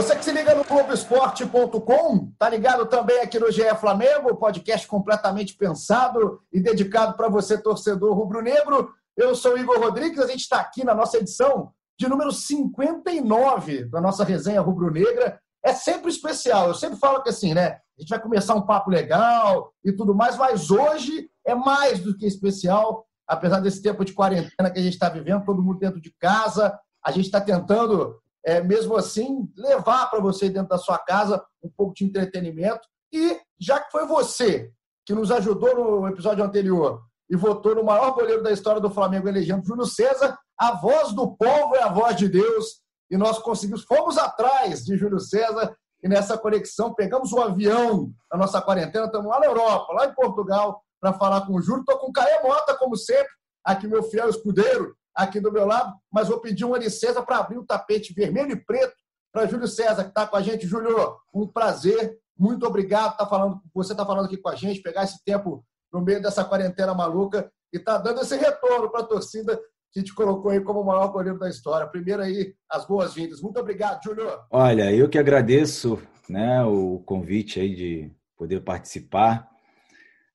Você que se liga no Globoesporte.com, tá ligado também aqui no GE Flamengo, podcast completamente pensado e dedicado para você, torcedor rubro-negro. Eu sou Igor Rodrigues, a gente está aqui na nossa edição de número 59 da nossa resenha rubro-negra. É sempre especial, eu sempre falo que assim, né? A gente vai começar um papo legal e tudo mais, mas hoje é mais do que especial, apesar desse tempo de quarentena que a gente está vivendo, todo mundo dentro de casa, a gente está tentando é, mesmo assim, levar para você dentro da sua casa um pouco de entretenimento. E já que foi você que nos ajudou no episódio anterior e votou no maior goleiro da história do Flamengo, elegendo Júlio César, a voz do povo é a voz de Deus. E nós conseguimos, fomos atrás de Júlio César e nessa conexão pegamos um avião na nossa quarentena, estamos lá na Europa, lá em Portugal, para falar com o Júlio. Estou com o Caê como sempre, aqui meu fiel escudeiro, aqui do meu lado, mas vou pedir uma licença para abrir o tapete vermelho e preto para Júlio César, que está com a gente. Júlio, um prazer, muito obrigado tá falando, você está falando aqui com a gente, pegar esse tempo no meio dessa quarentena maluca e está dando esse retorno para a torcida que te colocou aí como o maior goleiro da história. Primeiro aí, as boas-vindas. Muito obrigado, Júlio. Olha, eu que agradeço né, o convite aí de poder participar,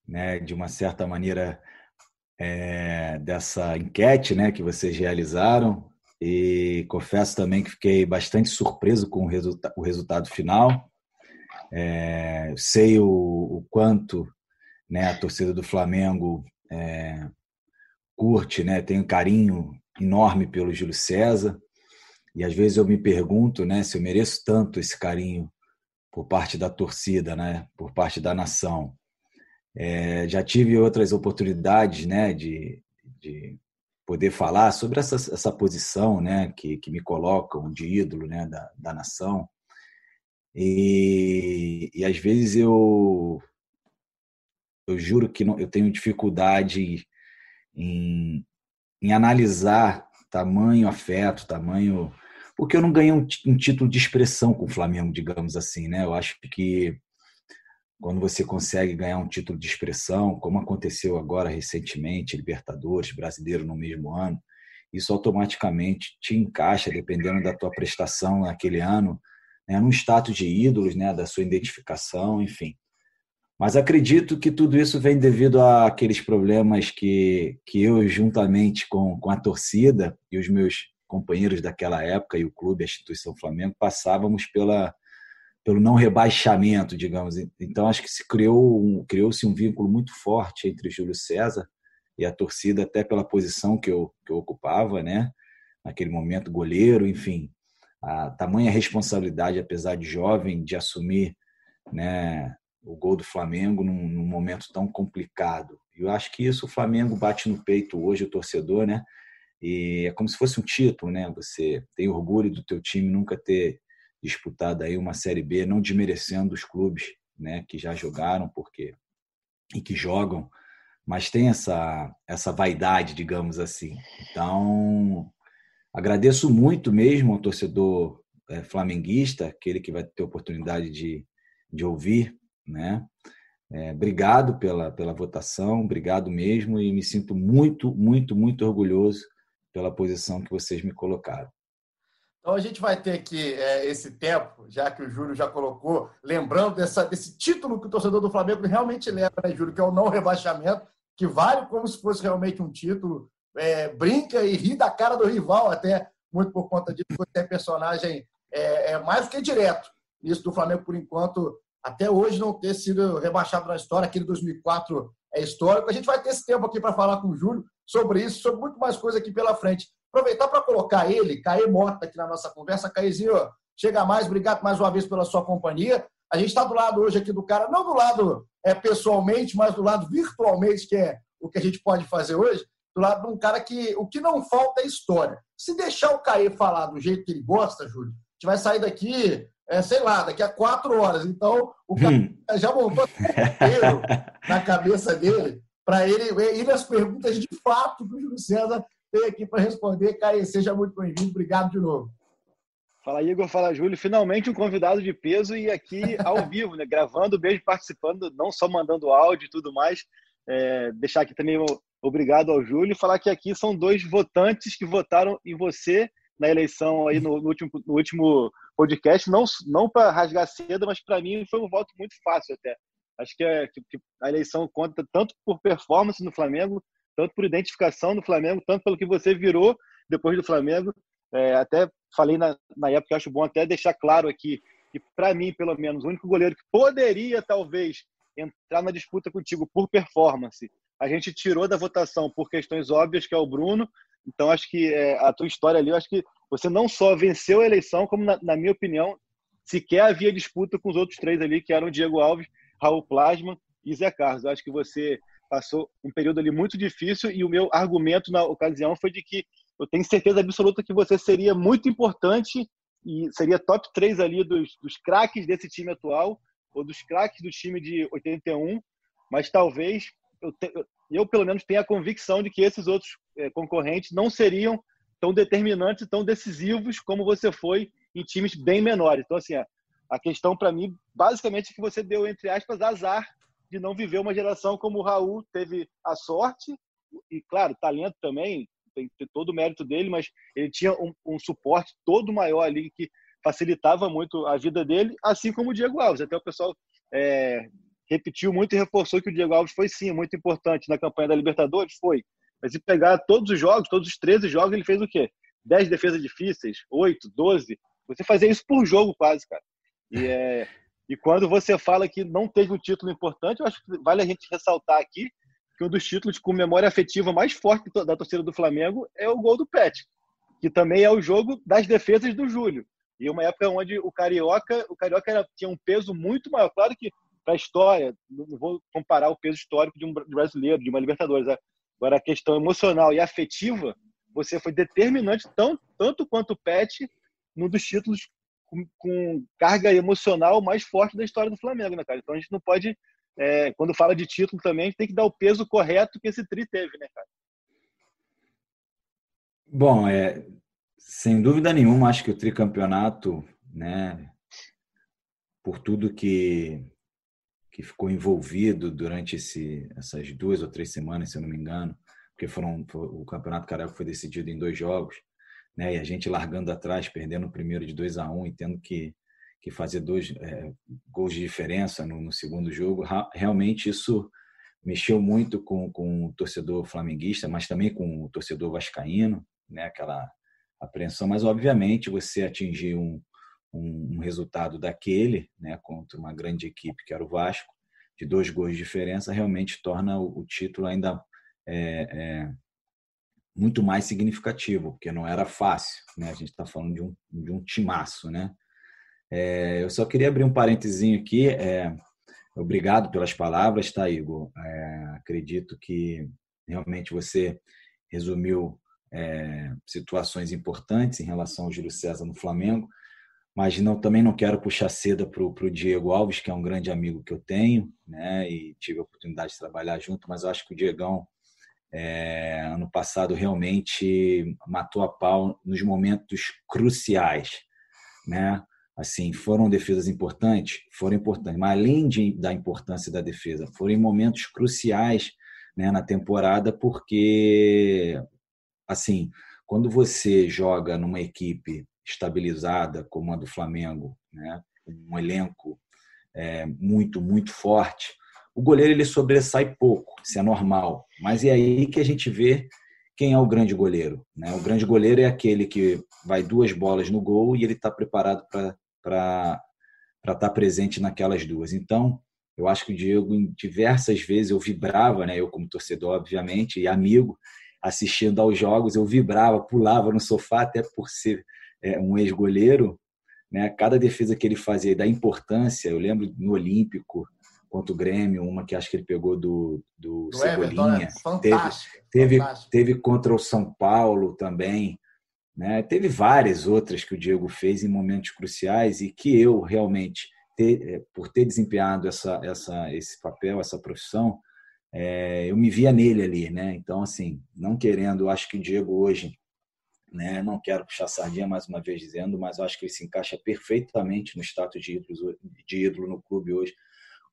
né, de uma certa maneira é, dessa enquete né, que vocês realizaram e confesso também que fiquei bastante surpreso com o, resulta o resultado final. É, sei o, o, quanto né, a torcida do Flamengo é, curte, né, tem um carinho enorme pelo Júlio César e às vezes eu me pergunto né, se eu mereço tanto esse carinho por parte da torcida, né, por parte da nação. É, já tive outras oportunidades né, de, de poder falar sobre essa, essa posição né, que, que me colocam de ídolo né, da, da nação. E, e às vezes eu, eu juro que não, eu tenho dificuldade em, em analisar tamanho afeto, tamanho. Porque eu não ganhei um, um título de expressão com o Flamengo, digamos assim. Né? Eu acho que quando você consegue ganhar um título de expressão, como aconteceu agora recentemente, Libertadores, Brasileiro no mesmo ano, isso automaticamente te encaixa, dependendo da tua prestação naquele ano, né, num status de ídolos, né, da sua identificação, enfim. Mas acredito que tudo isso vem devido àqueles problemas que, que eu, juntamente com, com a torcida e os meus companheiros daquela época, e o clube, a instituição Flamengo, passávamos pela, pelo não rebaixamento, digamos. Então acho que se criou um, criou-se um vínculo muito forte entre Júlio César e a torcida até pela posição que eu, que eu ocupava, né? Naquele momento goleiro, enfim, a tamanha responsabilidade, apesar de jovem, de assumir, né? O gol do Flamengo num, num momento tão complicado. Eu acho que isso o Flamengo bate no peito hoje o torcedor, né? E é como se fosse um título, né? Você tem orgulho do teu time nunca ter disputada aí uma Série B, não desmerecendo os clubes né, que já jogaram porque e que jogam, mas tem essa, essa vaidade, digamos assim. Então, agradeço muito mesmo ao torcedor é, flamenguista, aquele que vai ter oportunidade de, de ouvir, né? É, obrigado pela, pela votação, obrigado mesmo e me sinto muito, muito, muito orgulhoso pela posição que vocês me colocaram. Então a gente vai ter aqui é, esse tempo, já que o Júlio já colocou, lembrando dessa, desse título que o torcedor do Flamengo realmente leva, né, Júlio, que é o não rebaixamento, que vale como se fosse realmente um título, é, brinca e ri da cara do rival, até muito por conta disso, você é personagem é, é, mais que direto. Isso do Flamengo, por enquanto, até hoje não ter sido rebaixado na história, aquele 2004 é histórico. A gente vai ter esse tempo aqui para falar com o Júlio sobre isso, sobre muito mais coisa aqui pela frente. Aproveitar para colocar ele, Caê Mota, aqui na nossa conversa. Caezinho, chega mais, obrigado mais uma vez pela sua companhia. A gente está do lado hoje aqui do cara, não do lado é, pessoalmente, mas do lado virtualmente, que é o que a gente pode fazer hoje, do lado de um cara que o que não falta é história. Se deixar o Caê falar do jeito que ele gosta, Júlio, a gente vai sair daqui é, sei lá, daqui a quatro horas. Então, o cara hum. já montou inteiro na cabeça dele para ele ir as perguntas de fato que o Júlio César aqui para responder. Caio, seja muito bem-vindo. Obrigado de novo. Fala Igor, fala Júlio. Finalmente um convidado de peso e aqui ao vivo, né? Gravando, beijo, participando, não só mandando áudio e tudo mais. É, deixar aqui também o obrigado ao Júlio e falar que aqui são dois votantes que votaram em você na eleição aí no, no último, no último podcast, não, não para rasgar cedo, mas para mim foi um voto muito fácil até. Acho que, é, que, que, a eleição conta tanto por performance no Flamengo, tanto por identificação no Flamengo, tanto pelo que você virou depois do Flamengo. É, até falei na, na época, acho bom até deixar claro aqui que, para mim, pelo menos, o único goleiro que poderia, talvez, entrar na disputa contigo por performance, a gente tirou da votação por questões óbvias, que é o Bruno. Então, acho que é, a tua história ali, eu acho que você não só venceu a eleição, como, na, na, minha opinião, sequer havia disputa com os outros três ali, que eram Diego Alves, Raul Plasma e Zé Carlos. Eu acho que você passou um período ali muito difícil e o meu argumento na ocasião foi de que eu tenho certeza absoluta que você seria muito importante e seria top 3 ali dos, dos craques desse time atual ou dos craques do time de 81, mas talvez eu, te, eu, pelo menos tenho a convicção de que esses outros é, concorrentes não seriam tão determinantes, tão decisivos como você foi em times bem menores. Então, assim, a, a questão para mim, basicamente, é que você deu, entre aspas, azar de não viver uma geração como o Raul teve a sorte, e, claro, talento também, tem, todo o mérito dele, mas ele tinha um, um suporte todo maior ali que facilitava muito a vida dele, assim como o Diego Alves. Até o pessoal é, repetiu muito e reforçou que o Diego Alves foi sim muito importante na campanha da Libertadores, foi. Mas se pegar todos os jogos, todos os 13 jogos, ele fez o quê? 10 defesas difíceis, 8, 12. Você fazia isso por jogo quase, cara. E, é, e quando você fala que não teve um título importante, eu acho que vale a gente ressaltar aqui que um dos títulos com memória afetiva mais forte da torcida do Flamengo é o gol do Pet, que também é o jogo das defesas do Júlio. E uma época onde o Carioca, o Carioca era, tinha um peso muito maior. Claro que para a história, não vou comparar o peso histórico de um brasileiro, de uma Libertadores. Né? Agora, a questão emocional e afetiva, você foi determinante tão, tanto quanto o Pet num dos títulos com, com, carga emocional mais forte da história do Flamengo, né, cara? Então a gente não pode, é, quando fala de título também, tem que dar o peso correto que esse tri teve, né, cara? Bom, é, sem dúvida nenhuma, acho que o tricampeonato, né, por tudo que que ficou envolvido durante esse, essas duas ou três semanas, se eu não me engano, porque foram o campeonato carioca foi decidido em dois jogos, né? E a gente largando atrás, perdendo o primeiro de 2 a 1 um, e tendo que que fazer dois é, gols de diferença no, no, segundo jogo, realmente isso mexeu muito com, com o torcedor flamenguista, mas também com o torcedor vascaíno, né? Aquela apreensão, mas obviamente você atingir um, um, um resultado daquele, né? Contra uma grande equipe que era o Vasco, de dois gols de diferença, realmente torna o, o título ainda é, é, muito mais significativo, porque não era fácil, né? A gente está falando de um, de um timaço, né? É, eu só queria abrir um parentezinho aqui. É, obrigado pelas palavras, tá, Igor? É, acredito que realmente você resumiu é, situações importantes em relação ao Júlio César no Flamengo, mas não, também não quero puxar seda para o Diego Alves, que é um grande amigo que eu tenho, né? E tive a oportunidade de trabalhar junto, mas eu acho que o Diegão é, ano passado realmente matou a pau nos momentos cruciais, né? Assim, foram defesas importantes, foram importantes, mas além de, da importância da defesa, foram momentos cruciais, né, na temporada, porque assim, quando você joga numa equipe estabilizada como a do Flamengo, né, um elenco é, muito muito forte, o goleiro ele sobressai pouco, isso é normal. Mas é aí que a gente vê quem é o grande goleiro. Né? O grande goleiro é aquele que vai duas bolas no gol e ele está preparado para estar tá presente naquelas duas. Então, eu acho que o Diego, em diversas vezes, eu vibrava, né? eu como torcedor, obviamente, e amigo, assistindo aos jogos, eu vibrava, pulava no sofá, até por ser é, um ex-goleiro. Né? Cada defesa que ele fazia, da importância, eu lembro no Olímpico, contra o Grêmio, uma que acho que ele pegou do, do, do Cebolinha. Everton, né? teve, teve, teve contra o São Paulo também. Né? Teve várias outras que o Diego fez em momentos cruciais e que eu realmente, ter, é, por ter desempenhado essa, essa, esse papel, essa profissão, é, eu me via nele ali. Né? Então, assim, não querendo, acho que o Diego hoje, né, não quero puxar sardinha mais uma vez dizendo, mas acho que ele se encaixa perfeitamente no status de ídolo, de ídolo no clube hoje.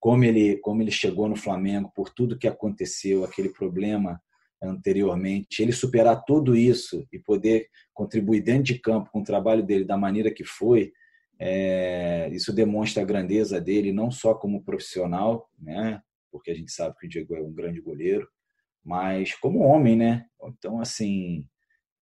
Como ele, como ele chegou no Flamengo, por tudo que aconteceu, aquele problema anteriormente, ele superar tudo isso e poder contribuir dentro de campo com o trabalho dele da maneira que foi, é, isso demonstra a grandeza dele, não só como profissional, né? porque a gente sabe que o Diego é um grande goleiro, mas como homem, né? Então, assim,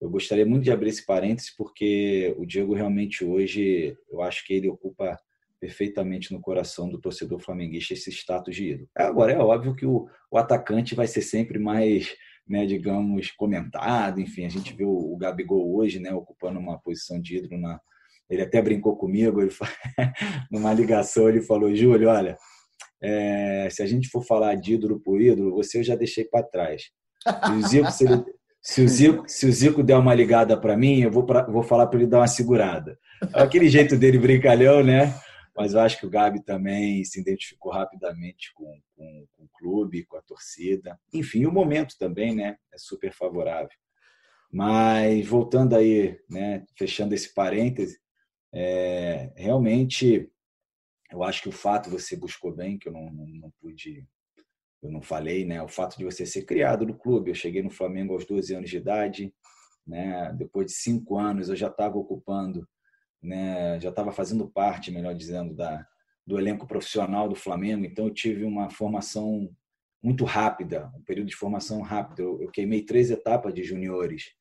eu gostaria muito de abrir esse parênteses, porque o Diego realmente hoje, eu acho que ele ocupa perfeitamente no coração do torcedor flamenguista esse status de ídolo. Agora, é óbvio que o, o atacante vai ser sempre mais né, digamos, comentado. Enfim, a gente viu o Gabigol hoje, né, ocupando uma posição de ídolo na. Ele até brincou comigo, ele numa ligação ele falou: Júlio, olha, é, se a gente for falar de ídolo por ídolo, você eu já deixei para trás. E o Zico, se, ele, se, o Zico, se o Zico der uma ligada para mim, eu vou, pra, vou falar para ele dar uma segurada. Aquele jeito dele brincalhão, né? Mas eu acho que o Gabi também se identificou rapidamente com, com, com, o clube, com a torcida. Enfim, o momento também né, é super favorável. Mas voltando aí, né, fechando esse parêntese, é, realmente eu acho que o fato você buscou bem, que eu não, não, não pude, eu não falei, né, o fato de você ser criado no clube. Eu cheguei no Flamengo aos 12 anos de idade, né, depois de cinco anos eu já estava ocupando né, já estava fazendo parte, melhor dizendo, da, do elenco profissional do Flamengo, então eu tive uma formação muito rápida, um período de formação rápido. Eu, eu queimei três etapas de juniores,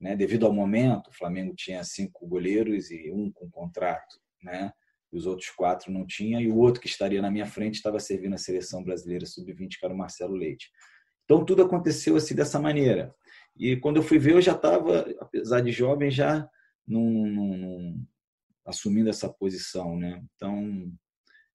né, devido ao momento. O Flamengo tinha cinco goleiros e um com contrato, né, e os outros quatro não tinha, e o outro que estaria na minha frente estava servindo a seleção brasileira sub-20, que era o Marcelo Leite. Então tudo aconteceu assim dessa maneira. E quando eu fui ver, eu já estava, apesar de jovem, já num, num, assumindo essa posição, né? Então,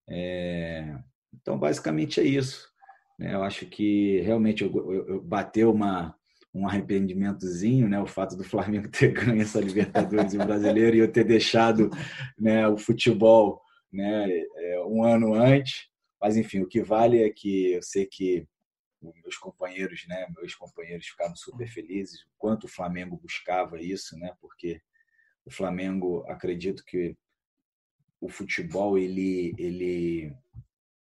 é, então basicamente é isso. Né? Eu acho que realmente eu, eu, eu bateu uma um arrependimentozinho, né? O fato do Flamengo ter ganho essa Libertadores e o Brasileiro e eu ter deixado, né, o futebol, né, é, um ano antes. Mas enfim, o que vale é que eu sei que meus companheiros, né, meus companheiros ficaram super felizes, o quanto o Flamengo buscava isso, né? Porque o Flamengo, acredito que o futebol ele ele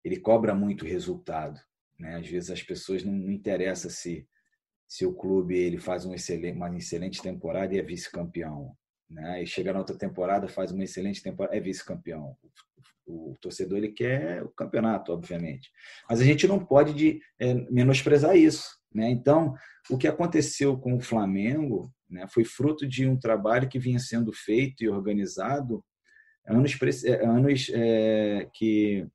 ele cobra muito resultado, né? Às vezes as pessoas não, não interessa se se o clube ele faz um excelente, uma excelente temporada e é vice-campeão, né? E chega na outra temporada faz uma excelente temporada é vice-campeão. O, o, torcedor ele quer o campeonato, obviamente, mas a gente não pode de, é, menosprezar isso, né? Então o que aconteceu com o Flamengo né? Foi fruto de um trabalho que vinha sendo feito e organizado anos, é, anos é, que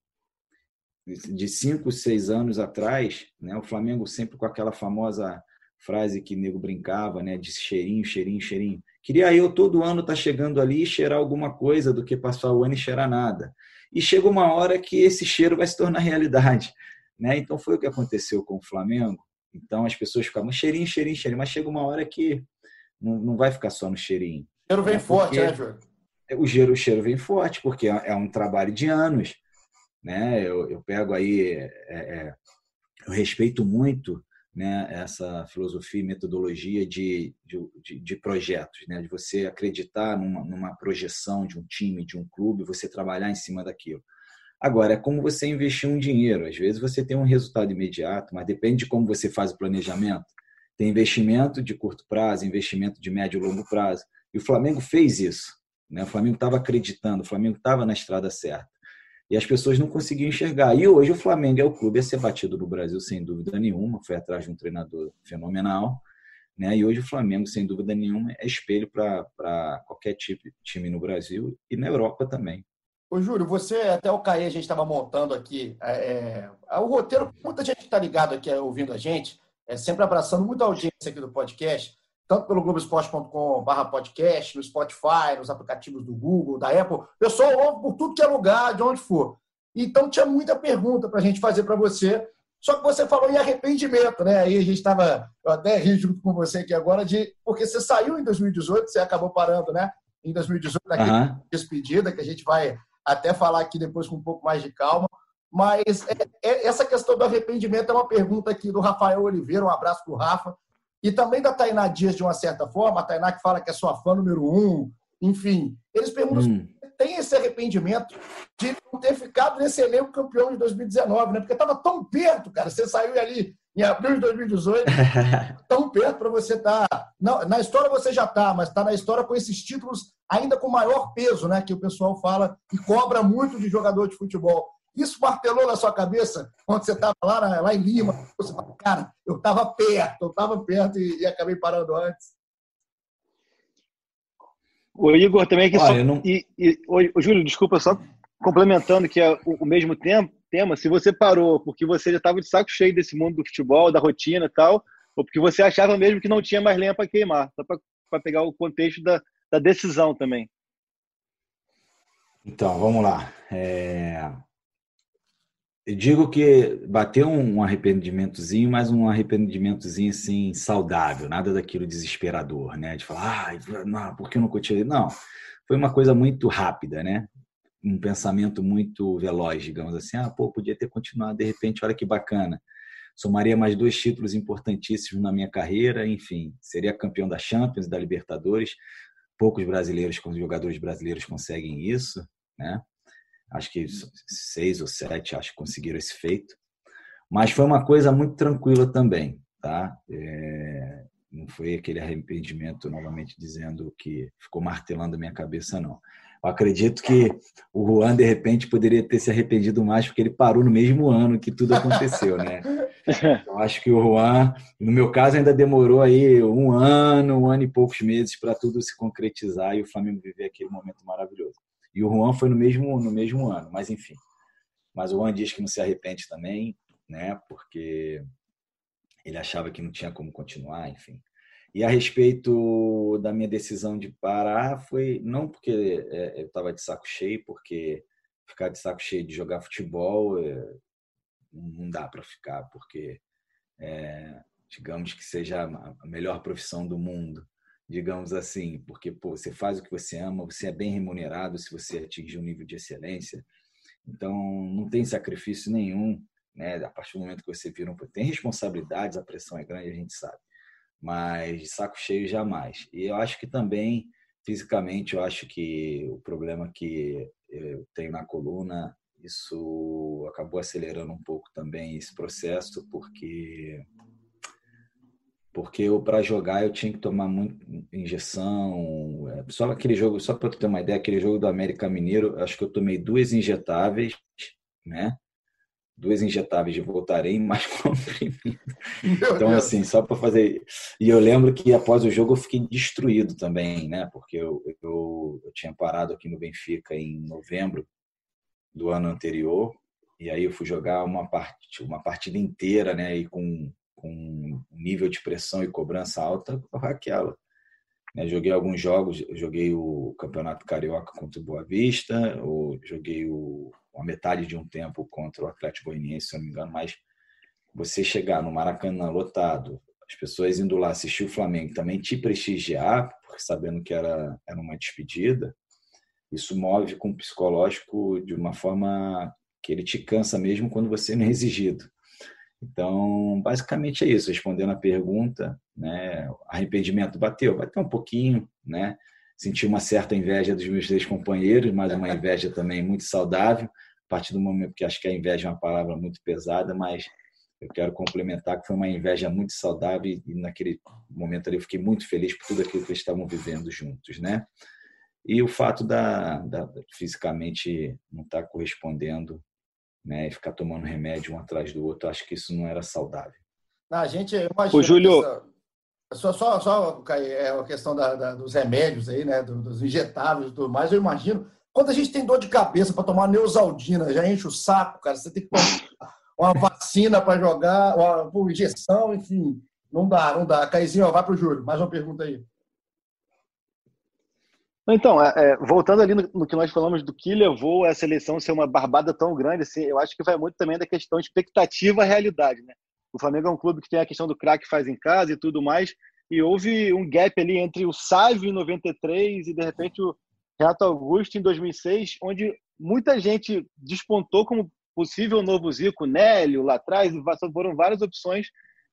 de cinco, seis anos atrás, né? O Flamengo sempre com aquela famosa frase que nego brincava, né? De cheirinho, cheirinho, cheirinho. Queria eu todo ano estar tá chegando ali e cheirar alguma coisa do que passar o ano e cheirar nada. E chega uma hora que esse cheiro vai se tornar realidade, né? Então foi o que aconteceu com o Flamengo. Então as pessoas ficavam cheirinho, cheirinho, cheirinho, mas chega uma hora que não, não vai ficar só no cheirinho. O cheiro vem é forte, né, Júlio? O cheiro, o cheiro vem forte, porque é, é um trabalho de anos. Né? Eu, eu pego aí, é, é, eu respeito muito né, essa filosofia e metodologia de, de, de, projetos, né, de você acreditar numa, numa projeção de um time, de um clube, você trabalhar em cima daquilo. Agora, é como você investir um dinheiro. Às vezes você tem um resultado imediato, mas depende de como você faz o planejamento. Tem investimento de curto prazo, investimento de médio e longo prazo. E o Flamengo fez isso. Né? O Flamengo estava acreditando, o Flamengo estava na estrada certa. E as pessoas não conseguiam enxergar. E hoje o Flamengo é o clube a ser batido no Brasil, sem dúvida nenhuma. Foi atrás de um treinador fenomenal. Né? E hoje o Flamengo, sem dúvida nenhuma, é espelho para qualquer tipo, time no Brasil e na Europa também. Ô, Júlio, você, até o Caê, a gente estava montando aqui é, é, o roteiro, muita gente está ligado aqui ouvindo a gente, é, sempre abraçando muita audiência aqui do podcast, tanto pelo Globoesporte.com.br podcast, no Spotify, nos aplicativos do Google, da Apple. Pessoal ouve por tudo que é lugar, de onde for. Então, tinha muita pergunta para a gente fazer para você Só que você falou em arrependimento, né? Aí a gente estava, eu até ri junto com você aqui agora, de porque você saiu em 2018, você acabou parando, né? Em 2018, daquele uhum. despedida, que a gente vai até falar aqui depois com um pouco mais de calma. Mas é, é, essa questão do arrependimento é uma pergunta aqui do Rafael Oliveira, um abraço para o Rafa, e também da Tainá Dias, de uma certa forma, a Tainá que fala que é sua fã número um, enfim. Eles perguntam hum. se tem esse arrependimento de não ter ficado nesse elenco campeão de 2019, né? Porque estava tão perto, cara. Você saiu ali em abril de 2018, tão perto para você estar. Tá... na história você já está, mas está na história com esses títulos ainda com maior peso, né? Que o pessoal fala e cobra muito de jogador de futebol. Isso martelou na sua cabeça quando você estava lá, lá em Lima? Você fala, cara, eu estava perto, eu estava perto e, e, acabei parando antes. O Igor também que Olha, só... não... e, e, o Júlio, desculpa, só complementando que é o, o mesmo tempo, tema, se você parou porque você já estava de saco cheio desse mundo do futebol, da rotina e tal, ou porque você achava mesmo que não tinha mais lenha para queimar, só para pegar o contexto da, da decisão também. Então, vamos lá. É... Eu digo que bateu um arrependimentozinho, mas um arrependimentozinho assim saudável, nada daquilo desesperador, né? De falar, ah, não, por que eu não continuei? Não, foi uma coisa muito rápida, né? Um pensamento muito veloz, digamos assim. Ah, pô, podia ter continuado, de repente, olha que bacana. Somaria mais dois títulos importantíssimos na minha carreira, enfim, seria campeão da Champions, da Libertadores. Poucos brasileiros, jogadores brasileiros conseguem isso, né? Acho que seis ou sete, acho que conseguiram esse feito. Mas foi uma coisa muito tranquila também, tá? É, não foi aquele arrependimento, novamente dizendo que ficou martelando a minha cabeça, não. Eu acredito que o Juan, de repente, poderia ter se arrependido mais, porque ele parou no mesmo ano que tudo aconteceu, né? Eu acho que o Juan, no meu caso, ainda demorou aí um ano, um ano e poucos meses para tudo se concretizar e o Flamengo viver aquele momento maravilhoso. E o Juan foi no mesmo, no mesmo ano, mas enfim. Mas o Juan diz que não se arrepende também, né? Porque ele achava que não tinha como continuar, enfim. E a respeito da minha decisão de parar, foi não porque é, eu estava de saco cheio, porque ficar de saco cheio de jogar futebol é, não dá para ficar, porque é, digamos que seja a melhor profissão do mundo digamos assim, porque pô, você faz o que você ama, você é bem remunerado se você atingir um nível de excelência. Então, não tem sacrifício nenhum, né? A partir do momento que você vira um... Tem responsabilidades, a pressão é grande, a gente sabe. Mas de saco cheio, jamais. E eu acho que também, fisicamente, eu acho que o problema que eu tenho na coluna, isso acabou acelerando um pouco também esse processo, porque porque eu para jogar eu tinha que tomar muito injeção. É, só aquele jogo, só para ter uma ideia, aquele jogo do América Mineiro, acho que eu tomei duas injetáveis, né? Duas injetáveis de Voltarem mais comprimido. Então assim, só para fazer. E eu lembro que após o jogo eu fiquei destruído também, né? Porque eu, eu, eu tinha parado aqui no Benfica em novembro do ano anterior e aí eu fui jogar uma parte, uma partida inteira, né? E com com nível de pressão e cobrança alta aquela. Né? Joguei alguns jogos, joguei o Campeonato Carioca contra o Boa Vista, ou joguei o, a metade de um tempo contra o Atlético Goianiense, se não me engano, mas você chegar no Maracanã lotado, as pessoas indo lá assistir o Flamengo também te prestigiar, porque sabendo que era, era uma despedida, isso move com o psicológico de uma forma que ele te cansa mesmo quando você não é exigido. Então, basicamente é isso, respondendo a pergunta, né? Arrependimento bateu, bateu um pouquinho, né? Senti uma certa inveja dos meus três companheiros, mas uma inveja também muito saudável, a partir do momento que acho que a inveja é uma palavra muito pesada, mas eu quero complementar que foi uma inveja muito saudável e naquele momento ali eu fiquei muito feliz por tudo aquilo que eles estavam vivendo juntos, né? E o fato da, da fisicamente não estar tá correspondendo né, e ficar tomando remédio um atrás do outro, acho que isso não era saudável. A gente imagina. O Júlio. Só, só, só é a questão da, da, dos remédios aí, né, dos injetáveis e tudo mais, eu imagino. Quando a gente tem dor de cabeça para tomar neusaldina, já enche o saco, cara. Você tem que tomar uma vacina para jogar, uma, uma injeção, enfim. Não dá, não dá. Caizinho, vai para o Júlio. Mais uma pergunta aí. Então, é, é, voltando ali no, no, que nós falamos do que levou essa eleição a ser uma barbada tão grande, assim, eu acho que vai muito também da questão de expectativa-realidade, né? O Flamengo é um clube que tem a questão do craque faz em casa e tudo mais, e houve um gap ali entre o Sávio em 93 e, de repente, o Renato Augusto em 2006, onde muita gente despontou como possível novo Zico, Nélio lá atrás, foram várias opções,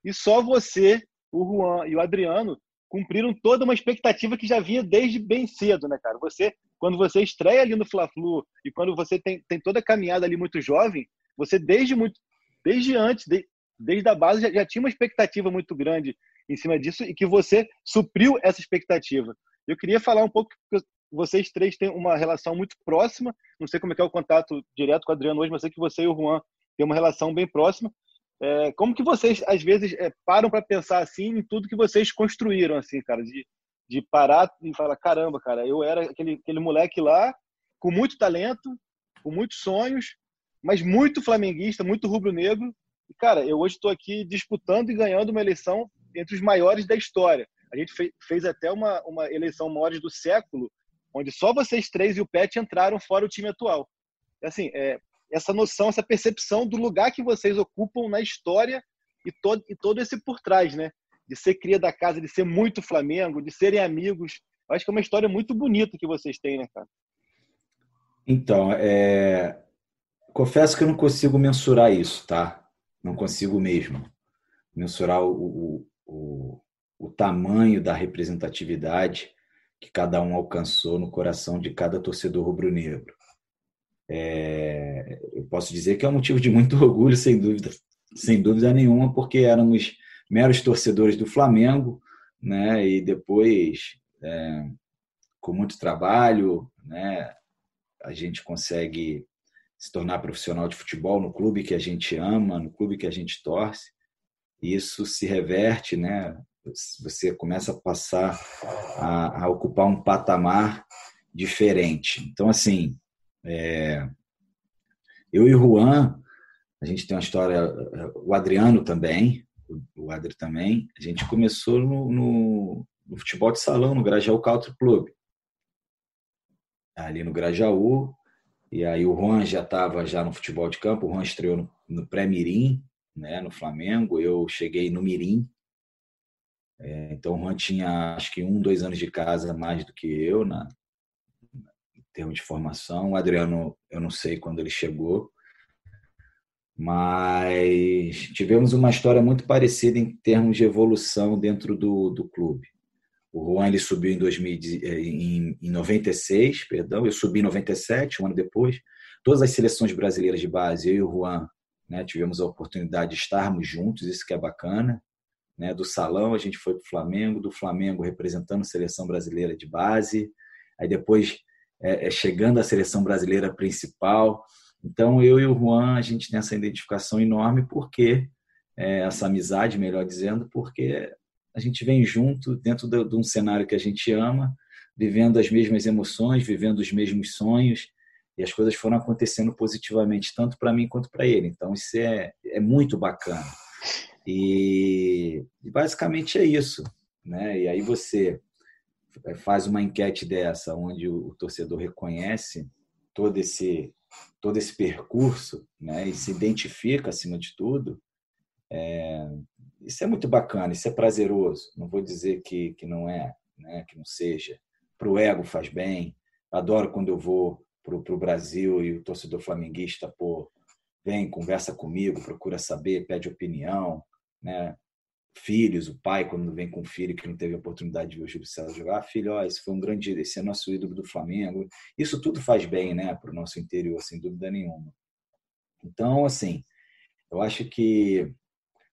e só você, o Juan e o Adriano cumpriram toda uma expectativa que já vinha desde bem cedo, né, cara? Você, quando você estreia ali no Fla-Flu e quando você tem, tem toda a caminhada ali muito jovem, você desde muito, desde antes, de, desde a base já, já tinha uma expectativa muito grande em cima disso e que você supriu essa expectativa. Eu queria falar um pouco que vocês três têm uma relação muito próxima. Não sei como é, é o contato direto com o Adriano hoje, mas sei que você e o Juan têm uma relação bem próxima. É, como que vocês, às vezes, é, param para pensar assim em tudo que vocês construíram, assim, cara, de, de parar e falar, caramba, cara, eu era aquele, aquele moleque lá com muito talento, com muitos sonhos, mas muito flamenguista, muito rubro-negro. E, cara, eu hoje estou aqui disputando e ganhando uma eleição entre os maiores da história. A gente fez, fez até uma, uma eleição maiores do século, onde só vocês três e o Pet entraram fora o time atual. Assim, é, essa noção, essa percepção do lugar que vocês ocupam na história e todo, e todo esse por trás, né? De ser cria da casa, de ser muito Flamengo, de serem amigos. Eu acho que é uma história muito bonita que vocês têm, né, cara? Então, é... confesso que eu não consigo mensurar isso, tá? Não consigo mesmo mensurar o, o, o, o tamanho da representatividade que cada um alcançou no coração de cada torcedor rubro-negro. É, eu posso dizer que é um motivo de muito orgulho, sem dúvida, sem dúvida nenhuma, porque éramos meros torcedores do Flamengo, né? E depois, é, com muito trabalho, né? A gente consegue se tornar profissional de futebol no clube que a gente ama, no clube que a gente torce. E isso se reverte, né? Você começa a passar a, a ocupar um patamar diferente. Então, assim, é, eu e o Juan, a gente tem uma história, o Adriano também, o Adri também, a gente começou no, no, no futebol de salão, no Grajaú Country Club. Ali no Grajaú, e aí o Juan já estava já no futebol de campo, o Juan estreou no, no pré-mirim, né, no Flamengo, eu cheguei no mirim, é, então o Juan tinha acho que um, dois anos de casa mais do que eu na, termos de formação. O Adriano, eu não sei quando ele chegou, mas tivemos uma história muito parecida em termos de evolução dentro do, do clube. O Juan ele subiu em, 2000, eh, em, em 96, perdão, eu subi em 97, um ano depois. Todas as seleções brasileiras de base, eu e o Juan, né, tivemos a oportunidade de estarmos juntos, isso que é bacana. Né, do salão a gente foi para o Flamengo, do Flamengo representando a seleção brasileira de base. Aí depois é, é, chegando à seleção brasileira principal. Então, eu e o Juan, a gente tem essa identificação enorme porque, é, essa amizade, melhor dizendo, porque a gente vem junto dentro de, de um cenário que a gente ama, vivendo as mesmas emoções, vivendo os mesmos sonhos, e as coisas foram acontecendo positivamente, tanto para mim quanto para ele. Então, isso é, é muito bacana. E, e basicamente é isso. Né? E aí você faz uma enquete dessa, onde o torcedor reconhece todo esse todo esse percurso, né, e se identifica acima de tudo, é, isso é muito bacana, isso é prazeroso. Não vou dizer que, que não é, né, que não seja. Para o ego faz bem. Adoro quando eu vou para o Brasil e o torcedor flamenguista pô, vem, conversa comigo, procura saber, pede opinião, né? Filhos, o pai, quando vem com o filho que não teve a oportunidade de ver o Júlio César jogar, filho, ó, esse foi um grande, esse é nosso ídolo do Flamengo. Isso tudo faz bem, né, para o nosso interior, sem dúvida nenhuma. Então, assim, eu acho que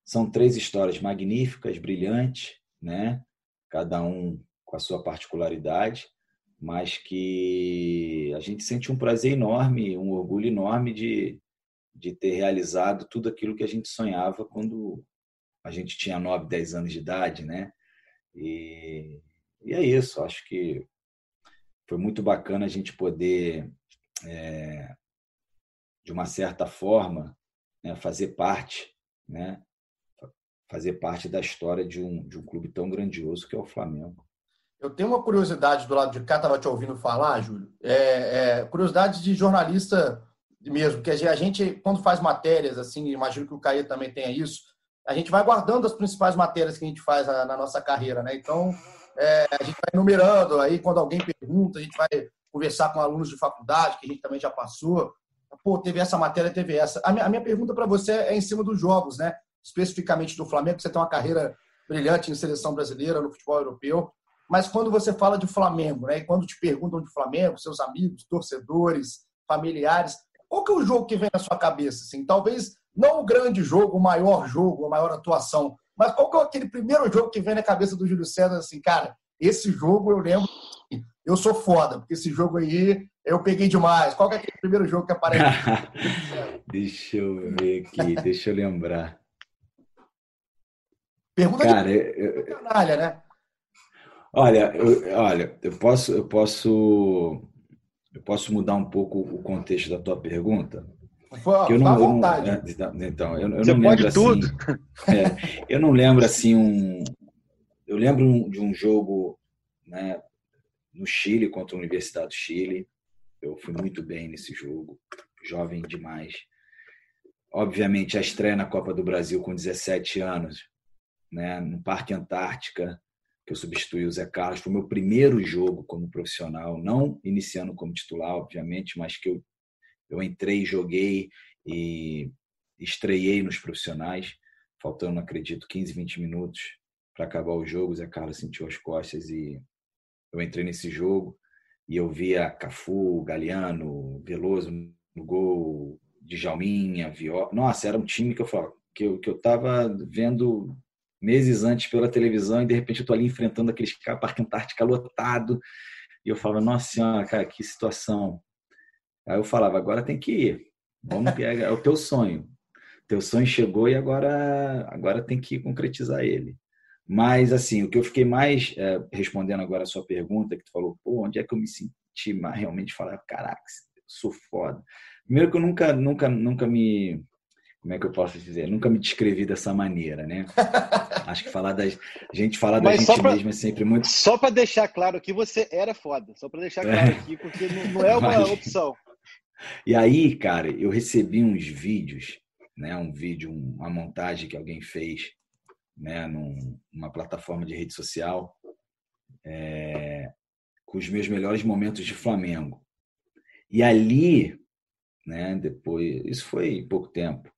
são três histórias magníficas, brilhantes, né, cada um com a sua particularidade, mas que a gente sente um prazer enorme, um orgulho enorme de, de ter realizado tudo aquilo que a gente sonhava quando a gente tinha 9, 10 anos de idade, né? E, e é isso, acho que foi muito bacana a gente poder, é, de uma certa forma, né, fazer parte, né? Fazer parte da história de um, de um clube tão grandioso que é o Flamengo. Eu tenho uma curiosidade do lado de cá, estava te ouvindo falar, Júlio. É, é, curiosidade de jornalista mesmo, que a gente, quando faz matérias, assim, imagino que o Caio também tenha isso, a gente vai guardando as principais matérias que a gente faz na, nossa carreira, né? Então, é, a gente vai enumerando, aí quando alguém pergunta, a gente vai conversar com alunos de faculdade, que a gente também já passou. Pô, teve essa matéria, teve essa. A minha, a minha pergunta para você é em cima dos jogos, né? Especificamente do Flamengo, você tem uma carreira brilhante em seleção brasileira, no futebol europeu. Mas quando você fala de Flamengo, né? E quando te perguntam de Flamengo, seus amigos, torcedores, familiares, qual que é o jogo que vem na sua cabeça? Assim? Talvez não o grande jogo, o maior jogo, a maior atuação, mas qual que é aquele primeiro jogo que vem na cabeça do Júlio César assim, cara, esse jogo eu lembro, eu sou foda, porque esse jogo aí eu peguei demais. Qual que é aquele primeiro jogo que aparece? deixa eu ver aqui, deixa eu lembrar. Pergunta cara, de eu, canalha, né? Olha, eu, olha, eu posso, eu posso eu posso mudar um pouco o contexto da tua pergunta? Que eu não, eu não, então, eu, eu Você não pode lembro tudo. assim. É, eu não lembro assim um. Eu lembro de um jogo, né, no Chile contra a Universidade do Chile. Eu fui muito bem nesse jogo, jovem demais. Obviamente a estreia na Copa do Brasil com 17 anos, né, no Parque Antártica, que eu substituí o Zé Carlos. Foi o meu primeiro jogo como profissional, não iniciando como titular, obviamente, mas que eu, eu entrei, joguei e estreiei nos profissionais, faltando, acredito, 15, 20 minutos para acabar o jogo. Zé Carlos sentiu as costas e eu entrei nesse jogo e eu via Cafu, Galeano, Veloso no gol, Djalminha, Viola. Nossa, era um time que eu falava, que eu, que eu tava vendo meses antes pela televisão e de repente eu tô ali enfrentando aqueles parque Antártica lotado e eu falava, nossa senhora, cara, que situação. Aí eu falava, agora tem que ir, vamos pegar, é o teu sonho. Teu sonho chegou e agora, agora tem que concretizar ele. Mas, assim, o que eu fiquei mais é, respondendo agora a sua pergunta, que tu falou, pô, onde é que eu me senti mais realmente falar, caraca, sou foda. Primeiro que eu nunca, nunca, nunca me como é que eu posso dizer? Nunca me descrevi dessa maneira, né? Acho que falar da gente falar da gente pra, mesmo é sempre muito. Só para deixar claro que você era foda, só para deixar claro é. aqui, porque não, é uma Mas... opção. E aí, cara, eu recebi uns vídeos, né? Um vídeo, uma montagem que alguém fez, né? Num, numa plataforma de rede social, é, com os meus melhores momentos de Flamengo. E ali, né? Depois, isso foi pouco tempo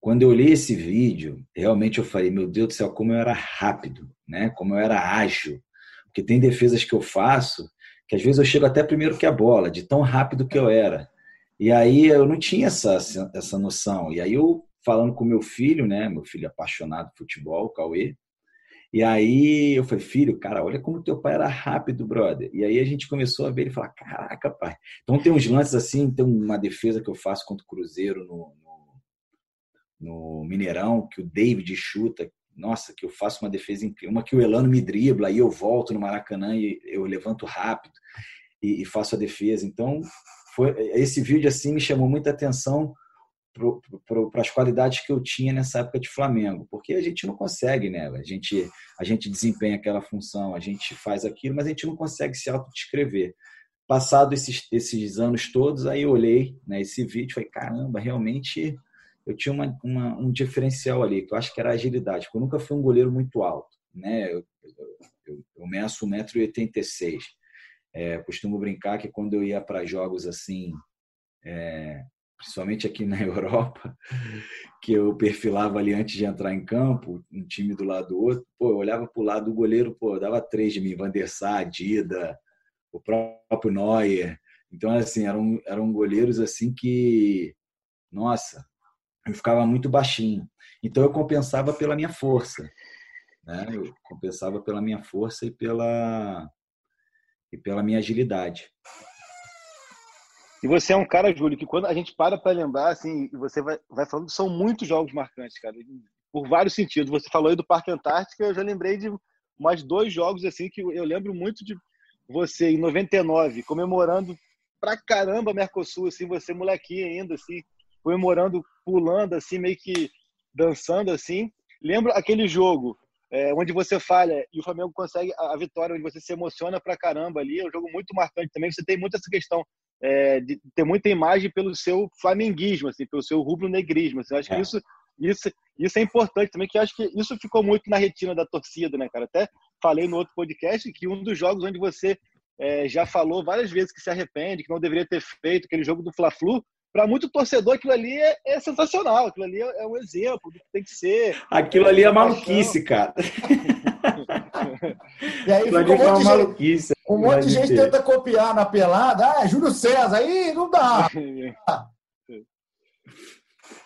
quando eu olhei esse vídeo, realmente eu falei, meu Deus do céu, como eu era rápido, né? Como eu era ágil. Porque tem defesas que eu faço que às vezes eu chego até primeiro que a bola, de tão rápido que eu era. E aí eu não tinha essa, essa noção. E aí eu, falando com meu filho, né? Meu filho apaixonado por futebol, Cauê. E aí eu falei, filho, cara, olha como teu pai era rápido, brother. E aí a gente começou a ver ele falar, caraca, pai. Então tem uns lances assim, tem uma defesa que eu faço contra o Cruzeiro no, no Mineirão, que o David chuta, nossa, que eu faço uma defesa incrível, uma que o Elano me dribla, aí eu volto no Maracanã e eu levanto rápido e, e faço a defesa. Então, foi esse vídeo assim me chamou muita atenção para as qualidades que eu tinha nessa época de Flamengo, porque a gente não consegue, né? A gente a gente desempenha aquela função, a gente faz aquilo, mas a gente não consegue se autodescrever. Passado esses, esses anos todos, aí eu olhei né, esse vídeo e falei, caramba, realmente eu tinha uma, uma, um diferencial ali, que eu acho que era agilidade, porque eu nunca fui um goleiro muito alto, né? Eu, eu, eu meço 1,86m. É, costumo brincar que quando eu ia para jogos assim, é, principalmente aqui na Europa, que eu perfilava ali antes de entrar em campo, um time do lado do outro, pô, eu olhava para o lado do goleiro, pô, dava três de mim, Van der Sar, Dida, o próprio Neuer. Então, assim, eram, eram goleiros assim que, nossa, eu ficava muito baixinho. Então eu compensava pela minha força, né? Eu compensava pela minha força e pela e pela minha agilidade. E você é um cara, Júlio, que quando a gente para para lembrar, assim, você vai, vai falando, são muitos jogos marcantes, cara, por vários sentidos. Você falou aí do Parque Antártica, eu já lembrei de mais dois jogos, assim, que eu lembro muito de você em 99, comemorando pra caramba Mercosul, assim, você molequinho ainda, assim, comemorando, pulando assim, meio que dançando assim. Lembro aquele jogo é, onde você falha e o Flamengo consegue a, a, vitória, onde você se emociona pra caramba ali. É um jogo muito marcante também. Você tem muito essa questão é, de ter muita imagem pelo seu flamenguismo, assim, pelo seu rubro-negrismo. Assim. Eu acho é. que isso, isso, isso é importante também, que acho que isso ficou muito na retina da torcida, né, cara? Até falei no outro podcast que um dos jogos onde você é, já falou várias vezes que se arrepende, que não deveria ter feito aquele jogo do Fla-Flu, para muito torcedor, aquilo ali é, é, sensacional. Aquilo ali é, é, um exemplo do que tem que ser. Aquilo ali é maluquice, cara. e aí aquilo fica um monte, maluquice, gente, um monte de gente tenta copiar na pelada. Ah, é Júlio César, aí não dá.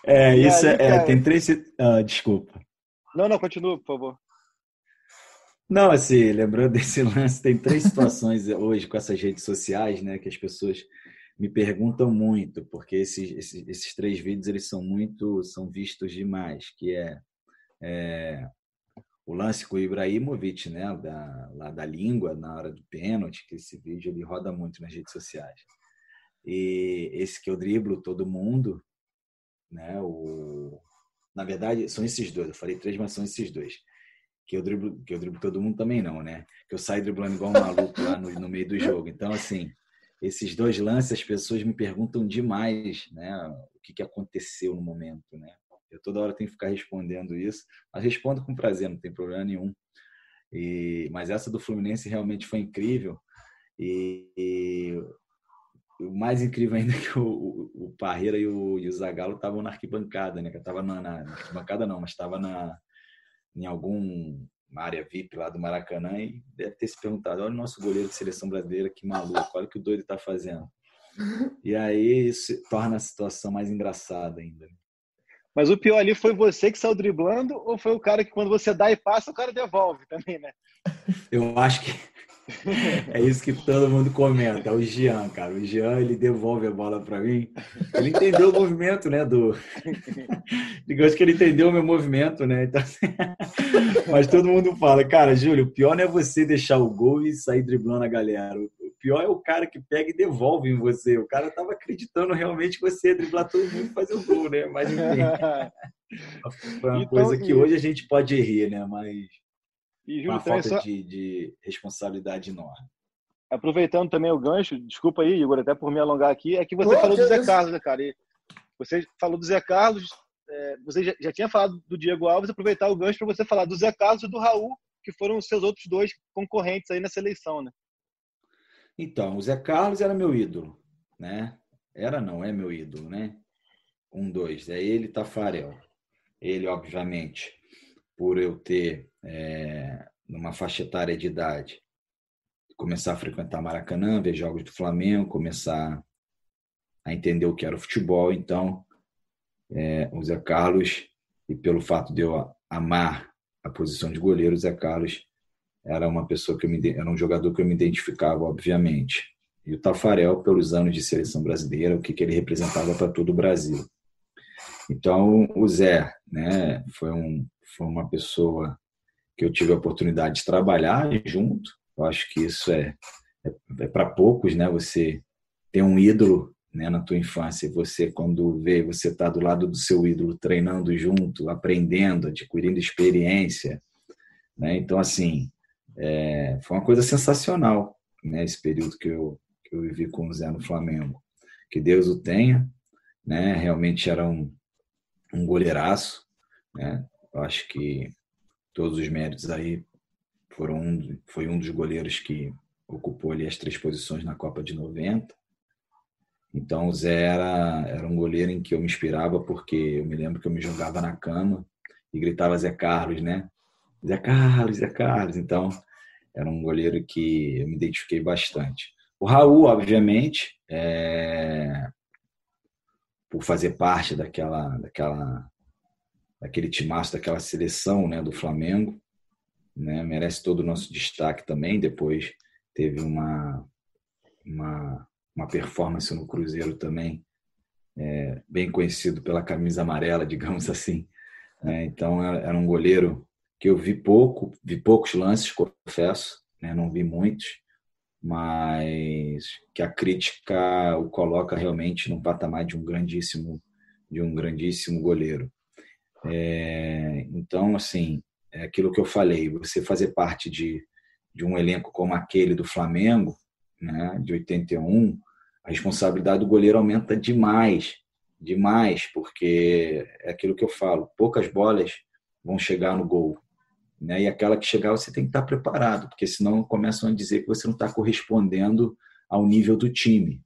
é, isso aí, é, tem três. Ah, desculpa. Não, não, continua, por favor. Não, assim, lembrando desse lance, tem três situações hoje com essas redes sociais, né, que as pessoas me perguntam muito, porque esses, esses, esses, três vídeos eles são muito são vistos demais, que é, é o lance com o Ibrahimovic, né, da, lá da língua na hora do pênalti, que esse vídeo ele roda muito nas redes sociais. E esse que eu driblo todo mundo, né, o na verdade são esses dois, eu falei três, mas são esses dois. Que eu driblo, que eu driblo todo mundo também não, né? Que eu saio driblando igual um maluco lá no, no meio do jogo. Então, assim, esses dois lances, as pessoas me perguntam demais, né, o que, que aconteceu no momento, né? Eu toda hora tenho que ficar respondendo isso, mas respondo com prazer, não tem problema nenhum. E, mas essa do Fluminense realmente foi incrível. E, e o mais incrível ainda é que o, o, o Parreira e o, e o Zagallo estavam na arquibancada, né? Estava na, na, na arquibancada não, mas estava na em algum uma área VIP lá do Maracanã e deve ter se perguntado: olha o nosso goleiro de seleção brasileira, que maluco, olha o que o doido está fazendo. E aí isso torna a situação mais engraçada ainda. Mas o pior ali foi você que saiu driblando ou foi o cara que quando você dá e passa, o cara devolve também, né? Eu acho que é isso que todo mundo comenta, é o Jean, cara. O Jean, ele devolve a bola para mim. Ele entendeu o movimento, né, do Digamos que ele entendeu o meu movimento, né? Então... Mas todo mundo fala, cara, Júlio, o pior não é você deixar o gol e sair driblando a galera. O pior é o cara que pega e devolve em você. O cara tava acreditando realmente que você ia driblar todo mundo e fazer o gol, né? Mas enfim. Foi uma então, coisa que hoje a gente pode rir, né? Mas e, Júlio, uma falta só... de, de responsabilidade enorme. Aproveitando também o gancho, desculpa aí, Igor, até por me alongar aqui, é que você falou do Zé Carlos, né, cara? E você falou do Zé Carlos, é, você já, já, tinha falado do Diego Alves, aproveitar o gancho para você falar do Zé Carlos e do Raul, que foram os seus outros dois concorrentes aí na seleção, né? Então, o Zé Carlos era meu ídolo, né? Era não, é meu ídolo, né? Um, dois. É ele, Tafarel. Ele, obviamente, por eu ter é, numa faixa etária de idade, começar a frequentar Maracanã, ver jogos do Flamengo, começar a entender o que era o futebol. Então, é, o Zé Carlos, e pelo fato de eu amar a posição de goleiro, o Zé Carlos era uma pessoa que eu me, era um jogador que eu me identificava, obviamente. E o Tafarel, pelos anos de seleção brasileira, o que, que ele representava para todo o Brasil. Então, o Zé né, foi, um, foi uma pessoa que eu tive a oportunidade de trabalhar junto. Eu acho que isso é, é, é para poucos, né? Você ter um ídolo né, na tua infância. Você, quando vê, você está do lado do seu ídolo, treinando junto, aprendendo, adquirindo experiência. Né? Então, assim, é, foi uma coisa sensacional né, esse período que eu, que eu vivi com o Zé no Flamengo. Que Deus o tenha. Né? Realmente era um, um goleiraço. Né? Eu acho que todos os méritos aí foram um, foi um dos goleiros que ocupou ali as três posições na Copa de 90. Então o Zé era, era um goleiro em que eu me inspirava porque eu me lembro que eu me jogava na cama e gritava Zé Carlos, né? Zé Carlos, Zé Carlos. Então era um goleiro que eu me identifiquei bastante. O Raul, obviamente, é... por fazer parte daquela, daquela daquele timaço, daquela seleção né, do Flamengo. Né, merece todo o nosso destaque também. Depois teve uma, uma, uma performance no Cruzeiro também, é, bem conhecido pela camisa amarela, digamos assim. Né? Então, era um goleiro que eu vi pouco, vi poucos lances, confesso, né? não vi muitos, mas que a crítica o coloca realmente num patamar de um grandíssimo de um grandíssimo goleiro. É, então, assim, é aquilo que eu falei, você fazer parte de, de um elenco como aquele do Flamengo, né, de 81, a responsabilidade do goleiro aumenta demais, demais, porque é aquilo que eu falo, poucas bolas vão chegar no gol. Né? E aquela que chegar você tem que estar preparado, porque senão começam a dizer que você não está correspondendo ao nível do time.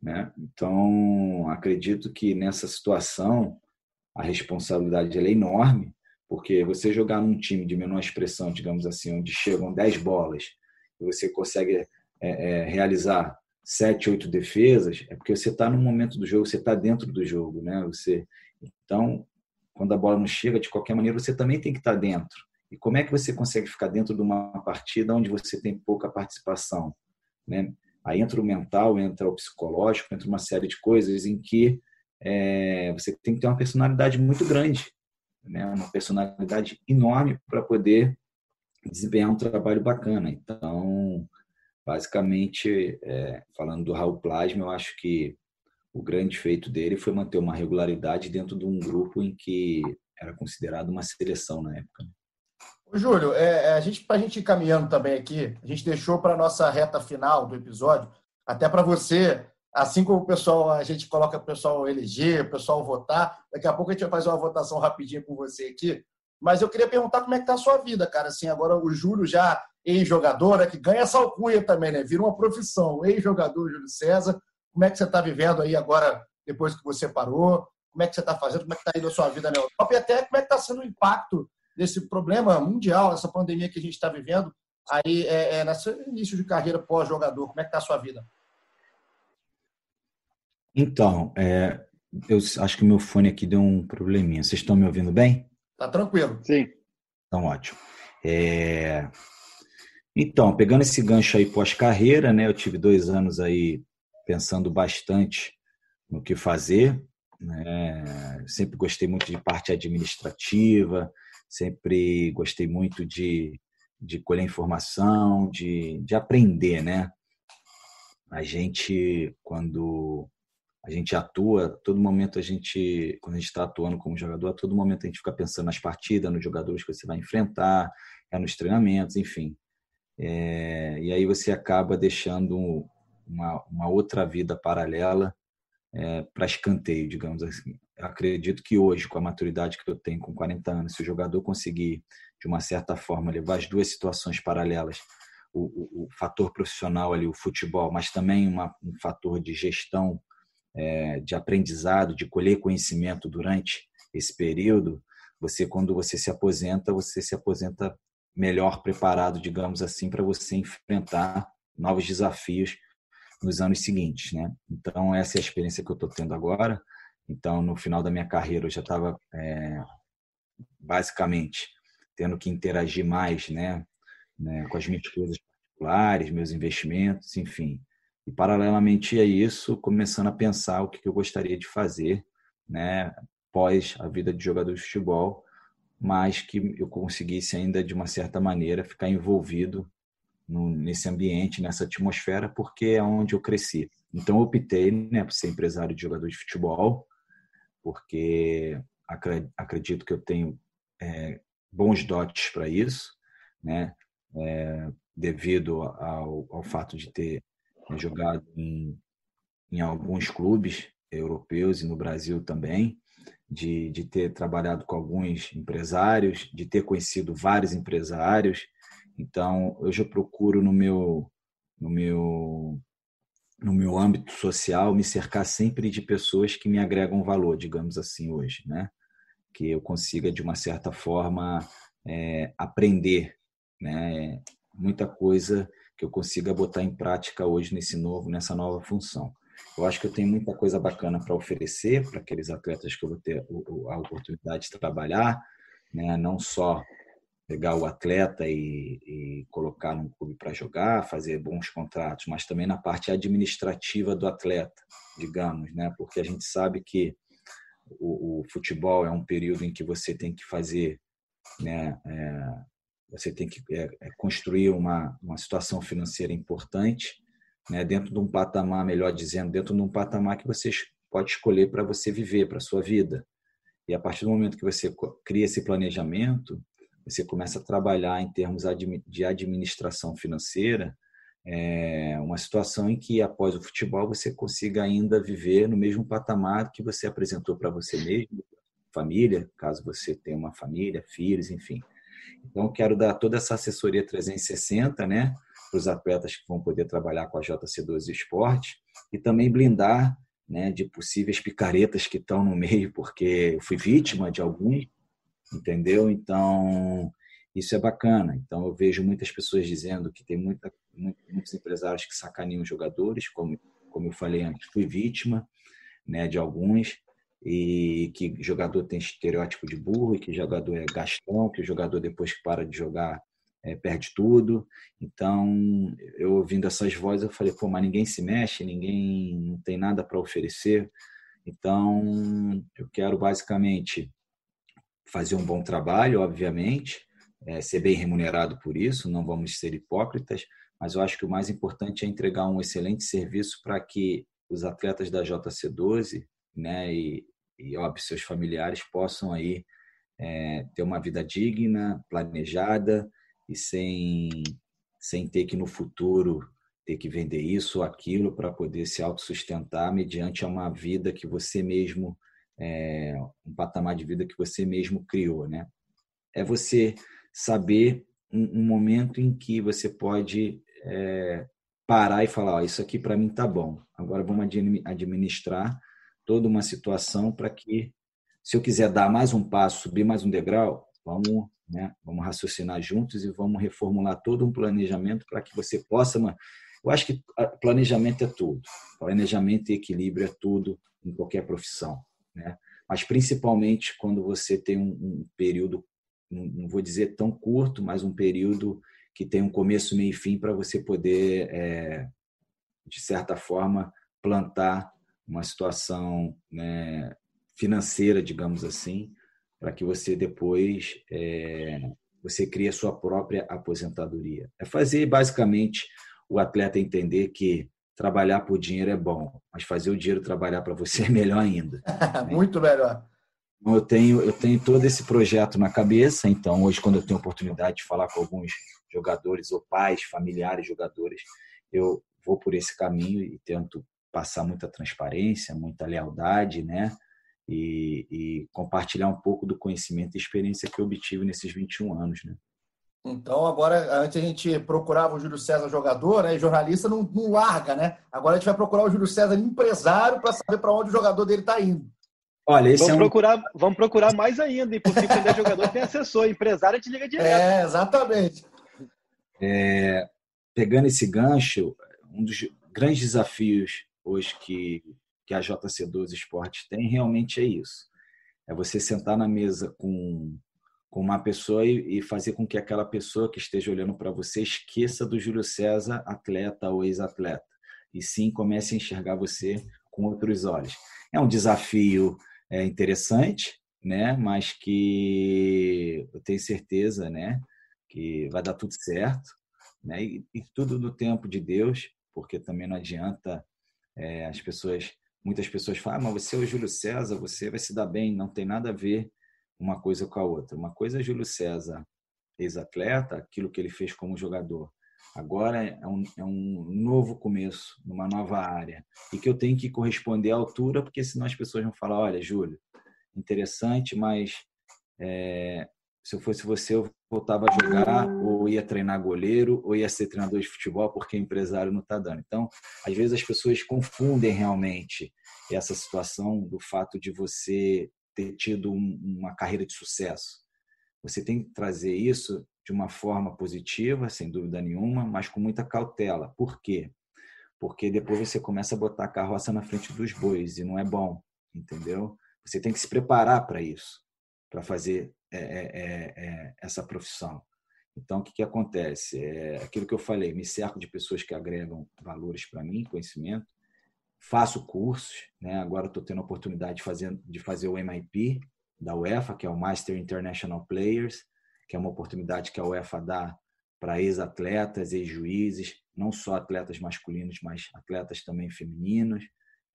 Né? Então, acredito que nessa situação a responsabilidade é enorme, porque você jogar num time de menor expressão, digamos assim, onde chegam 10 bolas e você consegue é, é, realizar sete, oito defesas, é porque você está no momento do jogo, você está dentro do jogo, né? Você, então, quando a bola não chega, de qualquer maneira, você também tem que estar tá dentro. E como é que você consegue ficar dentro de uma partida onde você tem pouca participação, né? Aí entra o mental, entra o psicológico, entra uma série de coisas em que é, você tem que ter uma personalidade muito grande, né? Uma personalidade enorme para poder desempenhar um trabalho bacana. Então, Basicamente, é, falando do Raul Plasma, eu acho que o grande feito dele foi manter uma regularidade dentro de um grupo em que era considerado uma seleção na época. Júlio, é, é a gente, para a gente ir caminhando também aqui, a gente deixou para nossa reta final do episódio, até para você, assim como o pessoal, a gente coloca o pessoal eleger, o pessoal votar, daqui a pouco a gente vai fazer uma votação rapidinho com você aqui, mas eu queria perguntar como é que está a sua vida, cara. Assim, agora o Júlio já ex-jogador, é que ganha essa alcunha também, né? Vira uma profissão. Ex-jogador Júlio César. Como é que você está vivendo aí agora, depois que você parou? Como é que você está fazendo? Como é que está indo a sua vida na Europa? E até como é que está sendo o impacto desse problema mundial, essa pandemia que a gente está vivendo aí é, é, nesse início de carreira pós-jogador? Como é que está a sua vida? Então, é, eu acho que o meu fone aqui deu um probleminha. Vocês estão me ouvindo bem? Tá tranquilo. Sim. Então, ótimo. É... Então, pegando esse gancho aí pós-carreira, né? Eu tive dois anos aí pensando bastante no que fazer. Né? Sempre gostei muito de parte administrativa, sempre gostei muito de, de colher informação, de, de aprender, né? A gente, quando a gente atua, todo momento a gente, quando a gente está atuando como jogador, a todo momento a gente fica pensando nas partidas, nos jogadores que você vai enfrentar, é nos treinamentos, enfim. É, e aí você acaba deixando uma, uma outra vida paralela é, para escanteio, digamos assim. Eu acredito que hoje, com a maturidade que eu tenho, com 40 anos, se o jogador conseguir, de uma certa forma, levar as duas situações paralelas, o, o, o fator profissional ali, o futebol, mas também uma, um fator de gestão é, de aprendizado, de colher conhecimento durante esse período, você quando você se aposenta, você se aposenta melhor preparado, digamos assim, para você enfrentar novos desafios nos anos seguintes, né? Então essa é a experiência que eu estou tendo agora. Então no final da minha carreira eu já estava é, basicamente tendo que interagir mais, né, né, com as minhas coisas particulares, meus investimentos, enfim. E, paralelamente a isso, começando a pensar o que eu gostaria de fazer, né, pós a vida de jogador de futebol, mas que eu conseguisse ainda, de uma certa maneira, ficar envolvido no, nesse ambiente, nessa atmosfera, porque é onde eu cresci. Então, eu optei né, por ser empresário de jogador de futebol, porque acredito que eu tenho é, bons dotes para isso, né? É, devido ao, ao fato de ter Jogado em, em alguns clubes europeus e no Brasil também, de, de ter trabalhado com alguns empresários, de ter conhecido vários empresários. Então, hoje eu procuro no meu, no meu, no meu âmbito social me cercar sempre de pessoas que me agregam valor, digamos assim, hoje, né? Que eu consiga, de uma certa forma, é, aprender né? muita coisa que eu consiga botar em prática hoje nesse novo, nessa nova função. Eu acho que eu tenho muita coisa bacana para oferecer para aqueles atletas que eu vou ter a oportunidade de trabalhar, né? não só pegar o atleta e, e colocar num clube para jogar, fazer bons contratos, mas também na parte administrativa do atleta, digamos, né? porque a gente sabe que o, o futebol é um período em que você tem que fazer né, é, você tem que é, é, construir uma, uma situação financeira importante, né, dentro de um patamar, melhor dizendo, dentro de um patamar que você pode escolher para você viver, para a sua vida. E a partir do momento que você cria esse planejamento, você começa a trabalhar em termos de administração financeira, é uma situação em que após o futebol você consiga ainda viver no mesmo patamar que você apresentou para você mesmo, família, caso você tenha uma família, filhos, enfim. Então quero dar toda essa assessoria 360, né, para os atletas que vão poder trabalhar com a JC12 Esporte e também blindar, né, de possíveis picaretas que estão no meio, porque eu fui vítima de alguns, entendeu? Então isso é bacana. Então, eu vejo muitas pessoas dizendo que tem muita, muitos empresários que sacaneam jogadores, como, como eu falei antes, fui vítima né, de alguns, e que jogador tem estereótipo de burro, e que jogador é gastão, que o jogador, depois que para de jogar, é, perde tudo. Então, eu ouvindo essas vozes, eu falei, pô, mas ninguém se mexe, ninguém não tem nada para oferecer. Então, eu quero basicamente fazer um bom trabalho, obviamente, é, ser bem remunerado por isso, não vamos ser hipócritas, mas eu acho que o mais importante é entregar um excelente serviço para que os atletas da JC12, né, e, e óbvio, seus familiares possam aí é, ter uma vida digna, planejada e sem, sem ter que no futuro ter que vender isso ou aquilo para poder se autossustentar mediante uma vida que você mesmo, é, um patamar de vida que você mesmo criou, né? É você saber um, um momento em que você pode é, parar e falar: oh, isso aqui para mim tá bom. Agora vamos administrar toda uma situação para que, se eu quiser dar mais um passo, subir mais um degrau, vamos, né, vamos raciocinar juntos e vamos reformular todo um planejamento para que você possa. Eu acho que planejamento é tudo. Planejamento e equilíbrio é tudo em qualquer profissão, né? Mas principalmente quando você tem um, um período não vou dizer tão curto, mas um período que tem um começo, meio e fim para você poder, é, de certa forma, plantar uma situação né, financeira, digamos assim, para que você depois é, você crie a sua própria aposentadoria. É fazer basicamente o atleta entender que trabalhar por dinheiro é bom, mas fazer o dinheiro trabalhar para você é melhor ainda. Né? Muito melhor. Então, eu tenho, eu tenho todo esse projeto na cabeça, então hoje quando eu tenho oportunidade de falar com alguns jogadores ou pais, familiares, jogadores, eu vou por esse caminho e tento passar muita transparência, muita lealdade, né? E, e compartilhar um pouco do conhecimento e experiência que eu obtive nesses 21 anos, né? Então, agora, antes a gente procurava o Júlio César jogador, né? E jornalista não, não larga, né? Agora a gente vai procurar o Júlio César empresário para saber para onde o jogador dele está indo. Olha, esse vamos, é um... procurar, vamos procurar mais ainda, porque quando é jogador tem assessor, empresário te liga direto. É, exatamente. É, pegando esse gancho, um dos grandes desafios hoje que, que a JC12 Esportes tem realmente é isso. É você sentar na mesa com, com uma pessoa e, e fazer com que aquela pessoa que esteja olhando para você esqueça do Júlio César, atleta ou ex-atleta, e sim comece a enxergar você com outros olhos. É um desafio é, interessante, né? Mas que eu tenho certeza, né? Que vai dar tudo certo, né? E, e tudo no tempo de Deus, porque também não adianta é, as pessoas, muitas pessoas falam, ah, mas você é o Júlio César, você vai se dar bem, não tem nada a ver uma coisa com a outra. Uma coisa é Júlio César, ex-atleta, aquilo que ele fez como jogador. Agora é um, é um novo começo, numa nova área. E que eu tenho que corresponder à altura, porque senão as pessoas vão falar: olha, Júlio, interessante, mas é, se eu fosse você, eu voltava a jogar, ou ia treinar goleiro, ou ia ser treinador de futebol, porque empresário não está dando. Então, às vezes as pessoas confundem realmente essa situação do fato de você ter tido uma carreira de sucesso. Você tem que trazer isso de uma forma positiva, sem dúvida nenhuma, mas com muita cautela. Por quê? Porque depois você começa a botar a carroça na frente dos bois e não é bom, entendeu? Você tem que se preparar para isso, para fazer é, é, é, essa profissão. Então, o que, que acontece? É aquilo que eu falei, me cerco de pessoas que agregam valores para mim, conhecimento, faço cursos, né? agora estou tendo a oportunidade de fazer, de fazer o MIP da UEFA, que é o Master International Players, que é uma oportunidade que a UEFA dá para ex-atletas, ex-juízes, não só atletas masculinos, mas atletas também femininos,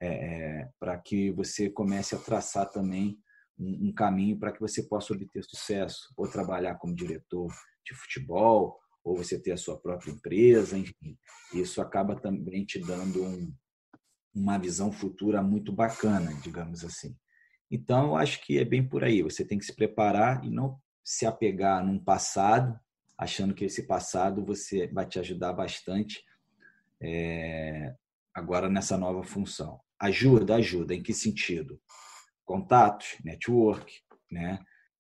é, para que você comece a traçar também um, um caminho para que você possa obter sucesso, ou trabalhar como diretor de futebol, ou você ter a sua própria empresa, enfim. Isso acaba também te dando um, uma visão futura muito bacana, digamos assim. Então, eu acho que é bem por aí. Você tem que se preparar e não se apegar num passado, achando que esse passado você vai te ajudar bastante é, agora nessa nova função. Ajuda, ajuda. Em que sentido? Contatos, network, né?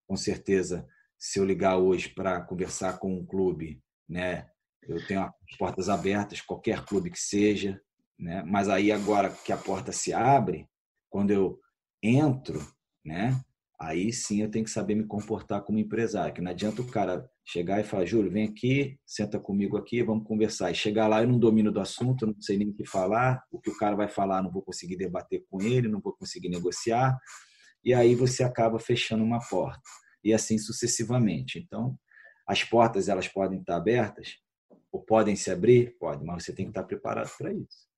Com certeza, se eu ligar hoje para conversar com um clube, né? Eu tenho as portas abertas, qualquer clube que seja, né? Mas aí agora que a porta se abre, quando eu entro, né? Aí sim eu tenho que saber me comportar como empresário, que não adianta o cara chegar e falar, Júlio, vem aqui, senta comigo aqui, vamos conversar. E chegar lá eu não domino do assunto, não sei nem o que falar, o que o cara vai falar não vou conseguir debater com ele, não vou conseguir negociar, e aí você acaba fechando uma porta. E assim sucessivamente. Então, as portas elas podem estar abertas, ou podem se abrir, pode, mas você tem que estar preparado para isso.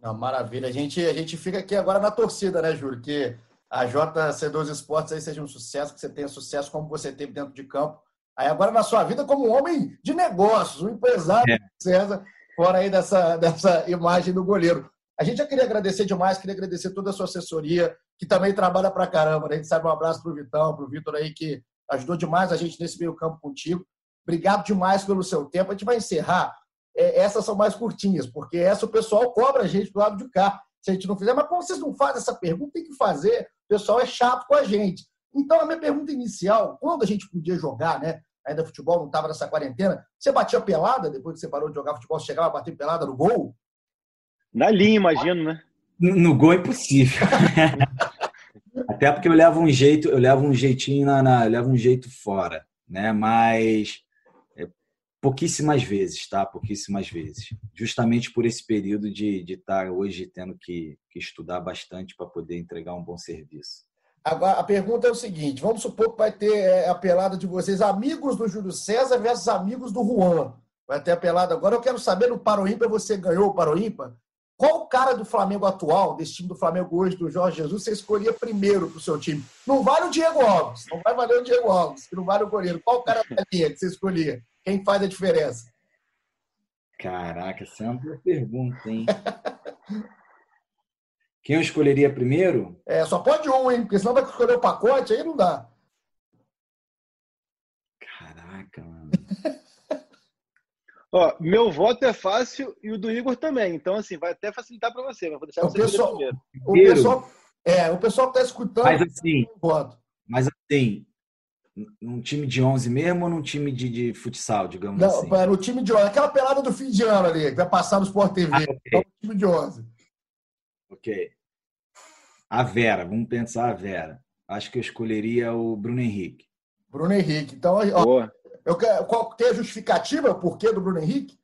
Não, maravilha. A gente, a gente fica aqui agora na torcida, né, Júlio? Que a JC2 Esportes aí seja um sucesso, que você tenha sucesso como você teve dentro de campo. Aí agora na sua vida como um homem de negócios, um empresário, é. César, fora aí dessa, dessa imagem do goleiro. A gente já queria agradecer demais, queria agradecer toda a sua assessoria, que também trabalha pra caramba. Né? A gente sabe um abraço pro Vitão, pro Vitor aí, que ajudou demais a gente nesse meio campo contigo. Obrigado demais pelo seu tempo. A gente vai encerrar é, essas são mais curtinhas, porque essa o pessoal cobra a gente do lado de cá. Se a gente não fizer, mas como vocês não fazem essa pergunta, tem que fazer. O pessoal é chato com a gente. Então, a minha pergunta inicial, quando a gente podia jogar, né? Ainda futebol não estava nessa quarentena, você batia pelada depois que você parou de jogar futebol? Você chegava a bater pelada no gol? Na linha, imagino, né? No, no gol é impossível. Até porque eu levo um jeito, eu levo um jeitinho na, na eu levo um jeito fora, né? Mas pouquíssimas vezes, tá? Pouquíssimas vezes. Justamente por esse período de estar tá hoje tendo que, que estudar bastante para poder entregar um bom serviço. Agora, a pergunta é o seguinte: vamos supor que vai ter é, a pelada de vocês, amigos do Júlio César versus amigos do Juan. Vai ter a pelada agora. Eu quero saber no Paroímpa, você ganhou o Paroímpa. Qual cara do Flamengo atual, desse time do Flamengo hoje, do Jorge Jesus, você escolhia primeiro para o seu time? Não vale o Diego Alves, não vai valer o Diego Alves, que não vale o goleiro. Qual cara da linha que você escolhia? Quem faz a diferença? Caraca, essa é uma boa pergunta, hein? Quem eu escolheria primeiro? É, só pode um, hein? Porque senão vai escolher o pacote, aí não dá. Caraca, mano. Ó, meu voto é fácil e o do Igor também. Então, assim, vai até facilitar para você. Mas vou deixar o você pessoal, primeiro. O pessoal, é, o pessoal que está escutando. Mas assim, voto. mas assim, num time de 11 mesmo ou num time de, de futsal, digamos Não, assim? Não, no time de 11. Aquela pelada do fim de ano ali, que vai passar no Sport TV. Ah, okay. É o time de 11. Ok. A Vera, vamos pensar a Vera. Acho que eu escolheria o Bruno Henrique. Bruno Henrique. Então, ó, eu quero, qual, tem a justificativa por que do Bruno Henrique?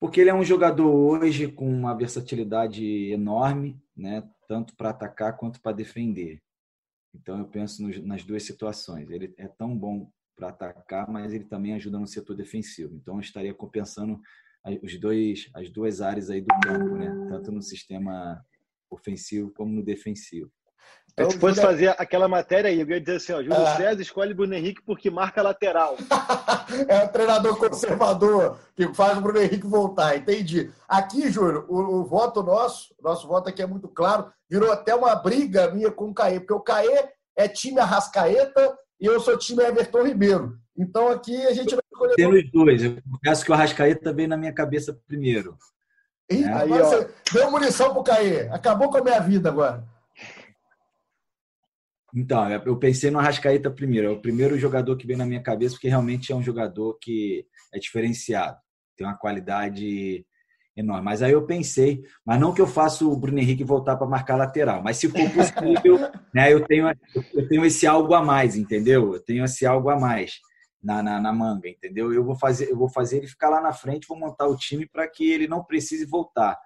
Porque ele é um jogador hoje com uma versatilidade enorme, né? tanto para atacar quanto para defender. Então, eu penso nas duas situações. Ele é tão bom para atacar, mas ele também ajuda no setor defensivo. Então, eu estaria compensando os dois, as duas áreas aí do campo, né? tanto no sistema ofensivo como no defensivo. Então, se fosse fazer aquela matéria aí, eu ia dizer assim, ó, Júlio ah. César escolhe Bruno Henrique porque marca lateral. é o treinador conservador que faz o Bruno Henrique voltar, entendi. Aqui, Júlio, o, o, voto nosso, nosso voto aqui é muito claro, virou até uma briga minha com o Caê, porque o Caê é time Arrascaeta e eu sou time Everton Ribeiro. Então aqui a gente vai escolher... Tem os dois, eu confesso que o Arrascaeta veio na minha cabeça primeiro. Ih, é. aí, ó. deu munição pro Caê, acabou com a minha vida agora. Então, eu pensei no Arrascaeta primeiro. É o primeiro jogador que veio na minha cabeça, porque realmente é um jogador que é diferenciado, tem uma qualidade enorme. Mas aí eu pensei, mas não que eu faça o Bruno Henrique voltar para marcar lateral, mas se for possível, né, eu, tenho, eu tenho esse algo a mais, entendeu? Eu tenho esse algo a mais na, na, na manga, entendeu? Eu vou fazer, eu vou fazer ele ficar lá na frente, vou montar o time para que ele não precise voltar.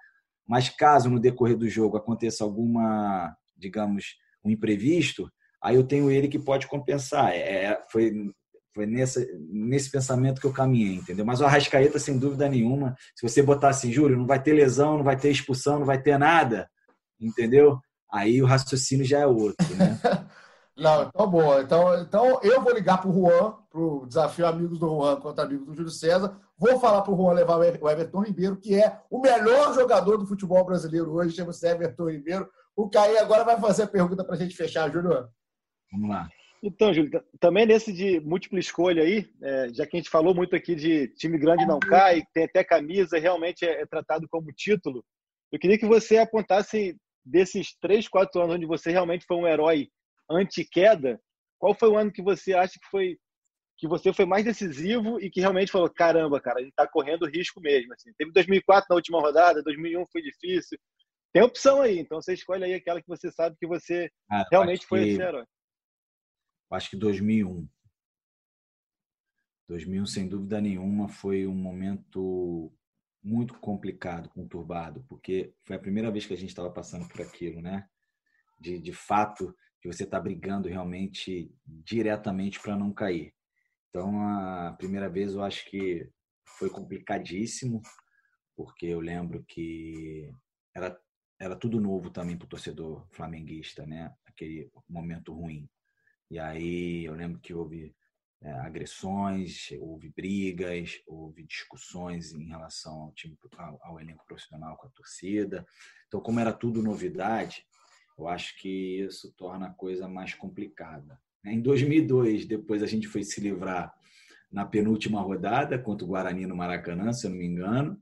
Mas caso no decorrer do jogo aconteça alguma, digamos, um imprevisto, aí eu tenho ele que pode compensar. É, é, foi foi nessa, nesse pensamento que eu caminhei, entendeu? Mas o Arrascaeta, sem dúvida nenhuma, se você botar assim, Júlio, não vai ter lesão, não vai ter expulsão, não vai ter nada, entendeu? aí o raciocínio já é outro, né? Não, então bom. Então, então eu vou ligar para o Juan, para o desafio Amigos do Juan contra Amigos do Júlio César. Vou falar para o Juan levar o Everton Ribeiro, que é o melhor jogador do futebol brasileiro hoje, chama-se Everton Ribeiro. O Caí agora vai fazer a pergunta para a gente fechar, Júlio. Vamos lá. Então, Júlio, também nesse de múltipla escolha aí, é, já que a gente falou muito aqui de time grande não cai, tem até camisa, realmente é, é tratado como título, eu queria que você apontasse desses três, quatro anos onde você realmente foi um herói anti-queda, qual foi o ano que você acha que foi que você foi mais decisivo e que realmente falou, caramba, cara, a gente está correndo risco mesmo. Assim. Teve 2004 na última rodada, 2001 foi difícil. Tem opção aí, então você escolhe aí aquela que você sabe que você ah, realmente foi que, esse herói. Acho que 2001. 2001, sem dúvida nenhuma, foi um momento muito complicado, conturbado, porque foi a primeira vez que a gente estava passando por aquilo, né? De, de fato, que você está brigando realmente diretamente para não cair. Então, a primeira vez eu acho que foi complicadíssimo, porque eu lembro que era, era tudo novo também para o torcedor flamenguista, né? Aquele momento ruim. E aí eu lembro que houve é, agressões, houve brigas, houve discussões em relação ao time, ao, ao elenco profissional com a torcida. Então, como era tudo novidade, eu acho que isso torna a coisa mais complicada. Em 2002, depois a gente foi se livrar na penúltima rodada contra o Guarani no Maracanã, se eu não me engano.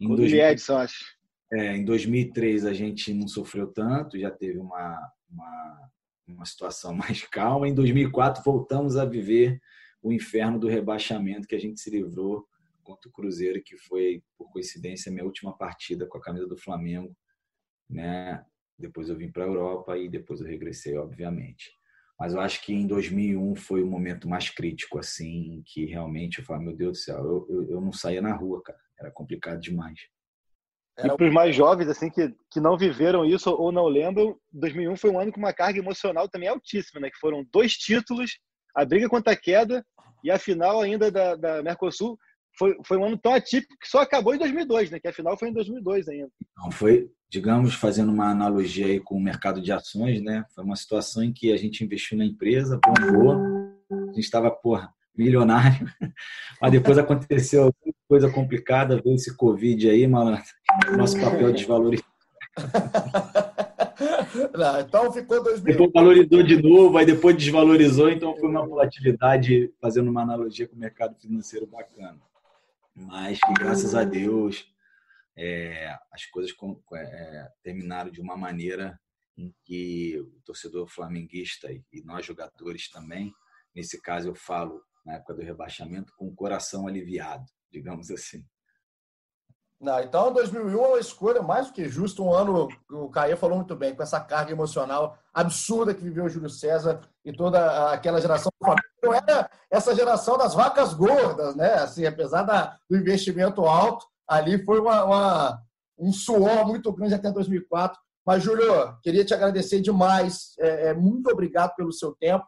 Em o 2000, Edson, acho. É, em 2003 a gente não sofreu tanto, já teve uma, uma, uma situação mais calma. Em 2004 voltamos a viver o inferno do rebaixamento que a gente se livrou contra o Cruzeiro, que foi, por coincidência, minha última partida com a camisa do Flamengo, né? Depois eu vim para a Europa e depois eu regressei, obviamente. Mas eu acho que em 2001 foi o momento mais crítico, assim, que realmente eu falei, meu Deus do céu, eu, eu, eu não saía na rua, cara. Era complicado demais. E para os mais jovens, assim, que, que não viveram isso ou não lembram, 2001 foi um ano com uma carga emocional também altíssima, né? Que foram dois títulos, a briga contra a queda e a final ainda da, da Mercosul foi, foi um ano tão atípico que só acabou em 2002, né? Que a final foi em 2002 ainda. Não, foi, digamos, fazendo uma analogia aí com o mercado de ações, né? Foi uma situação em que a gente investiu na empresa, bombou, a gente estava, porra, milionário, mas depois aconteceu coisa complicada, veio esse Covid aí, malandro, nosso papel desvalorizou. Não, então ficou 2000. Depois valorizou de novo, aí depois desvalorizou, então foi uma volatilidade, fazendo uma analogia com o mercado financeiro bacana mas que graças a Deus é, as coisas com, é, terminaram de uma maneira em que o torcedor flamenguista e, nós jogadores também, nesse caso eu falo na época do rebaixamento, com o coração aliviado, digamos assim. Não, então 2001 é uma escolha mais do que justa, um ano, o Caio falou muito bem, com essa carga emocional absurda que viveu o Júlio César e toda aquela geração não era essa geração das vacas gordas, né? Assim, apesar do investimento alto, ali foi uma, uma, um suor muito grande até 2004. Mas, Júlio, queria te agradecer demais. É, é, muito obrigado pelo seu tempo.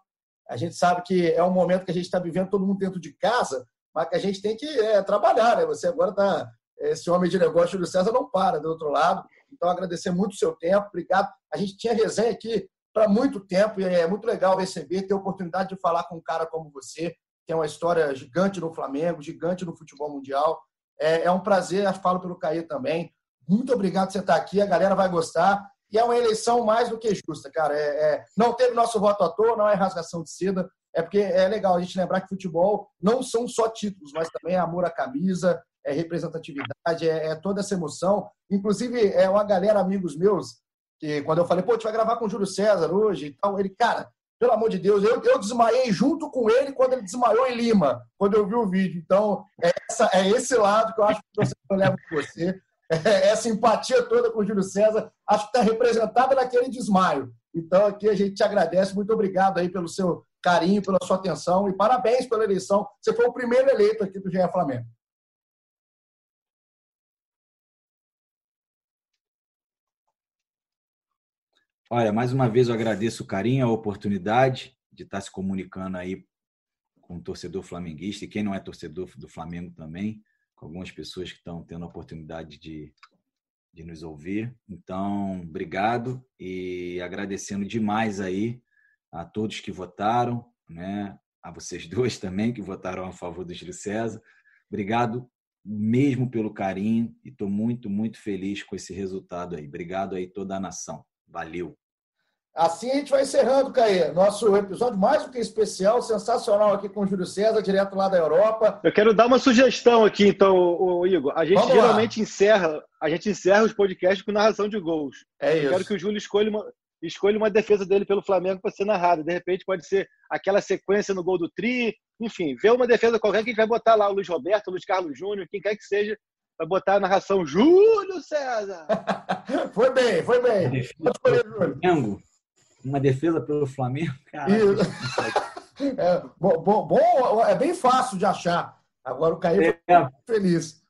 A gente sabe que é um momento que a gente está vivendo todo mundo dentro de casa, mas que a gente tem que é, trabalhar, né? Você agora está esse homem de negócio, Júlio César, não para do outro lado. Então, agradecer muito o seu tempo, obrigado. A gente tinha resenha aqui para muito tempo e é muito legal receber, ter a oportunidade de falar com um cara como você, que é uma história gigante no Flamengo, gigante no futebol mundial. É, é um prazer, falo pelo Caí também. Muito obrigado por você estar aqui, a galera vai gostar. E é uma eleição mais do que justa, cara. É, é, não teve nosso voto à toa, não é rasgação de seda. É porque é legal a gente lembrar que futebol não são só títulos, mas também é amor à camisa, é representatividade, é, é, toda essa emoção. Inclusive, é uma galera, amigos meus, que quando eu falei, pô, a gente vai gravar com o Júlio César hoje e tal, ele, cara, pelo amor de Deus, eu, eu desmaiei junto com ele quando ele desmaiou em Lima, quando eu vi o vídeo. Então, é, essa, é esse lado que eu acho que você leva com você. É, essa empatia toda com o Júlio César, acho que está representada naquele desmaio. Então, aqui a gente te agradece. Muito obrigado aí pelo seu carinho, pela sua atenção e parabéns pela eleição. Você foi o primeiro eleito aqui do GE Flamengo. Olha, mais uma vez eu agradeço o carinho, a oportunidade de estar se comunicando aí com o torcedor flamenguista e quem não é torcedor do Flamengo também, com algumas pessoas que estão tendo a oportunidade de, de nos ouvir. Então, obrigado e agradecendo demais aí a todos que votaram, né? A vocês dois também que votaram a favor do Júlio César. Obrigado mesmo pelo carinho e estou muito, muito feliz com esse resultado aí. Obrigado aí toda a nação. Valeu. Assim a gente vai encerrando, Caê. Nosso episódio mais do que especial, sensacional aqui com o Júlio César, direto lá da Europa. Eu quero dar uma sugestão aqui, então, o Igor. A gente Vamos geralmente lá. encerra, a gente encerra os podcasts com narração de gols. É Eu isso. quero que o Júlio escolha uma, escolha uma defesa dele pelo Flamengo para ser narrada. De repente pode ser aquela sequência no gol do Tri, enfim, vê uma defesa qualquer que a gente vai botar lá o Luiz Roberto, o Luiz Carlos Júnior, quem quer que seja, vai botar a narração Júlio César. foi bem, foi bem. Flamengo uma defesa pelo Flamengo, cara. É, bom, bom, bom, é bem fácil de achar. Agora o Caio é, feliz.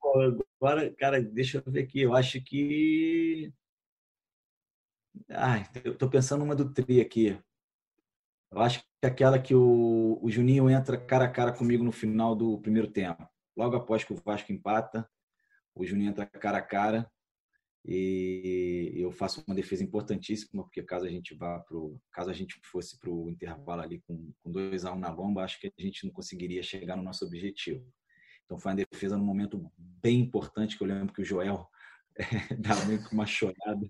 Agora, cara, deixa eu ver aqui. Eu acho que. Ai, eu tô pensando numa do Tri aqui. Eu acho que é aquela que o, o Juninho entra cara a cara comigo no final do primeiro tempo. Logo após que o Vasco empata, o Juninho entra cara a cara e eu faço uma defesa importantíssima porque caso a gente vá pro caso a gente fosse para o intervalo ali com, com 2 a 1 um na bomba acho que a gente não conseguiria chegar no nosso objetivo então foi uma defesa num momento bem importante que eu lembro que o Joel é, dá muito uma chorada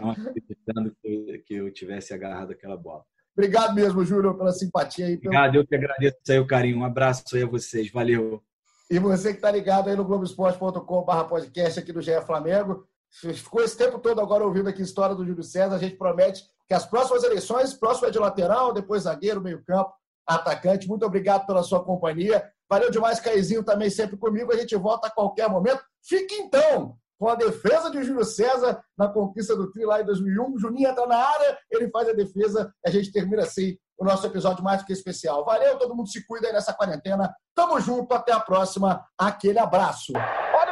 não acreditando que, que eu tivesse agarrado aquela bola Obrigado mesmo, Júlio, pela simpatia aí. Obrigado, eu que agradeço aí o carinho. Um abraço aí a vocês. Valeu. E você que está ligado aí no Globoesporte.com.br podcast aqui do GE Flamengo, ficou esse tempo todo agora ouvindo aqui a história do Júlio César. A gente promete que as próximas eleições, próximo é de lateral, depois zagueiro, meio-campo, atacante. Muito obrigado pela sua companhia. Valeu demais, Caizinho, também sempre comigo. A gente volta a qualquer momento. Fique então com a defesa de Júlio César na conquista do Tri lá em 2001. Juninho entra na área, ele faz a defesa a gente termina assim o nosso episódio mais que especial. Valeu, todo mundo se cuida aí nessa quarentena. Tamo junto, até a próxima. Aquele abraço. Olha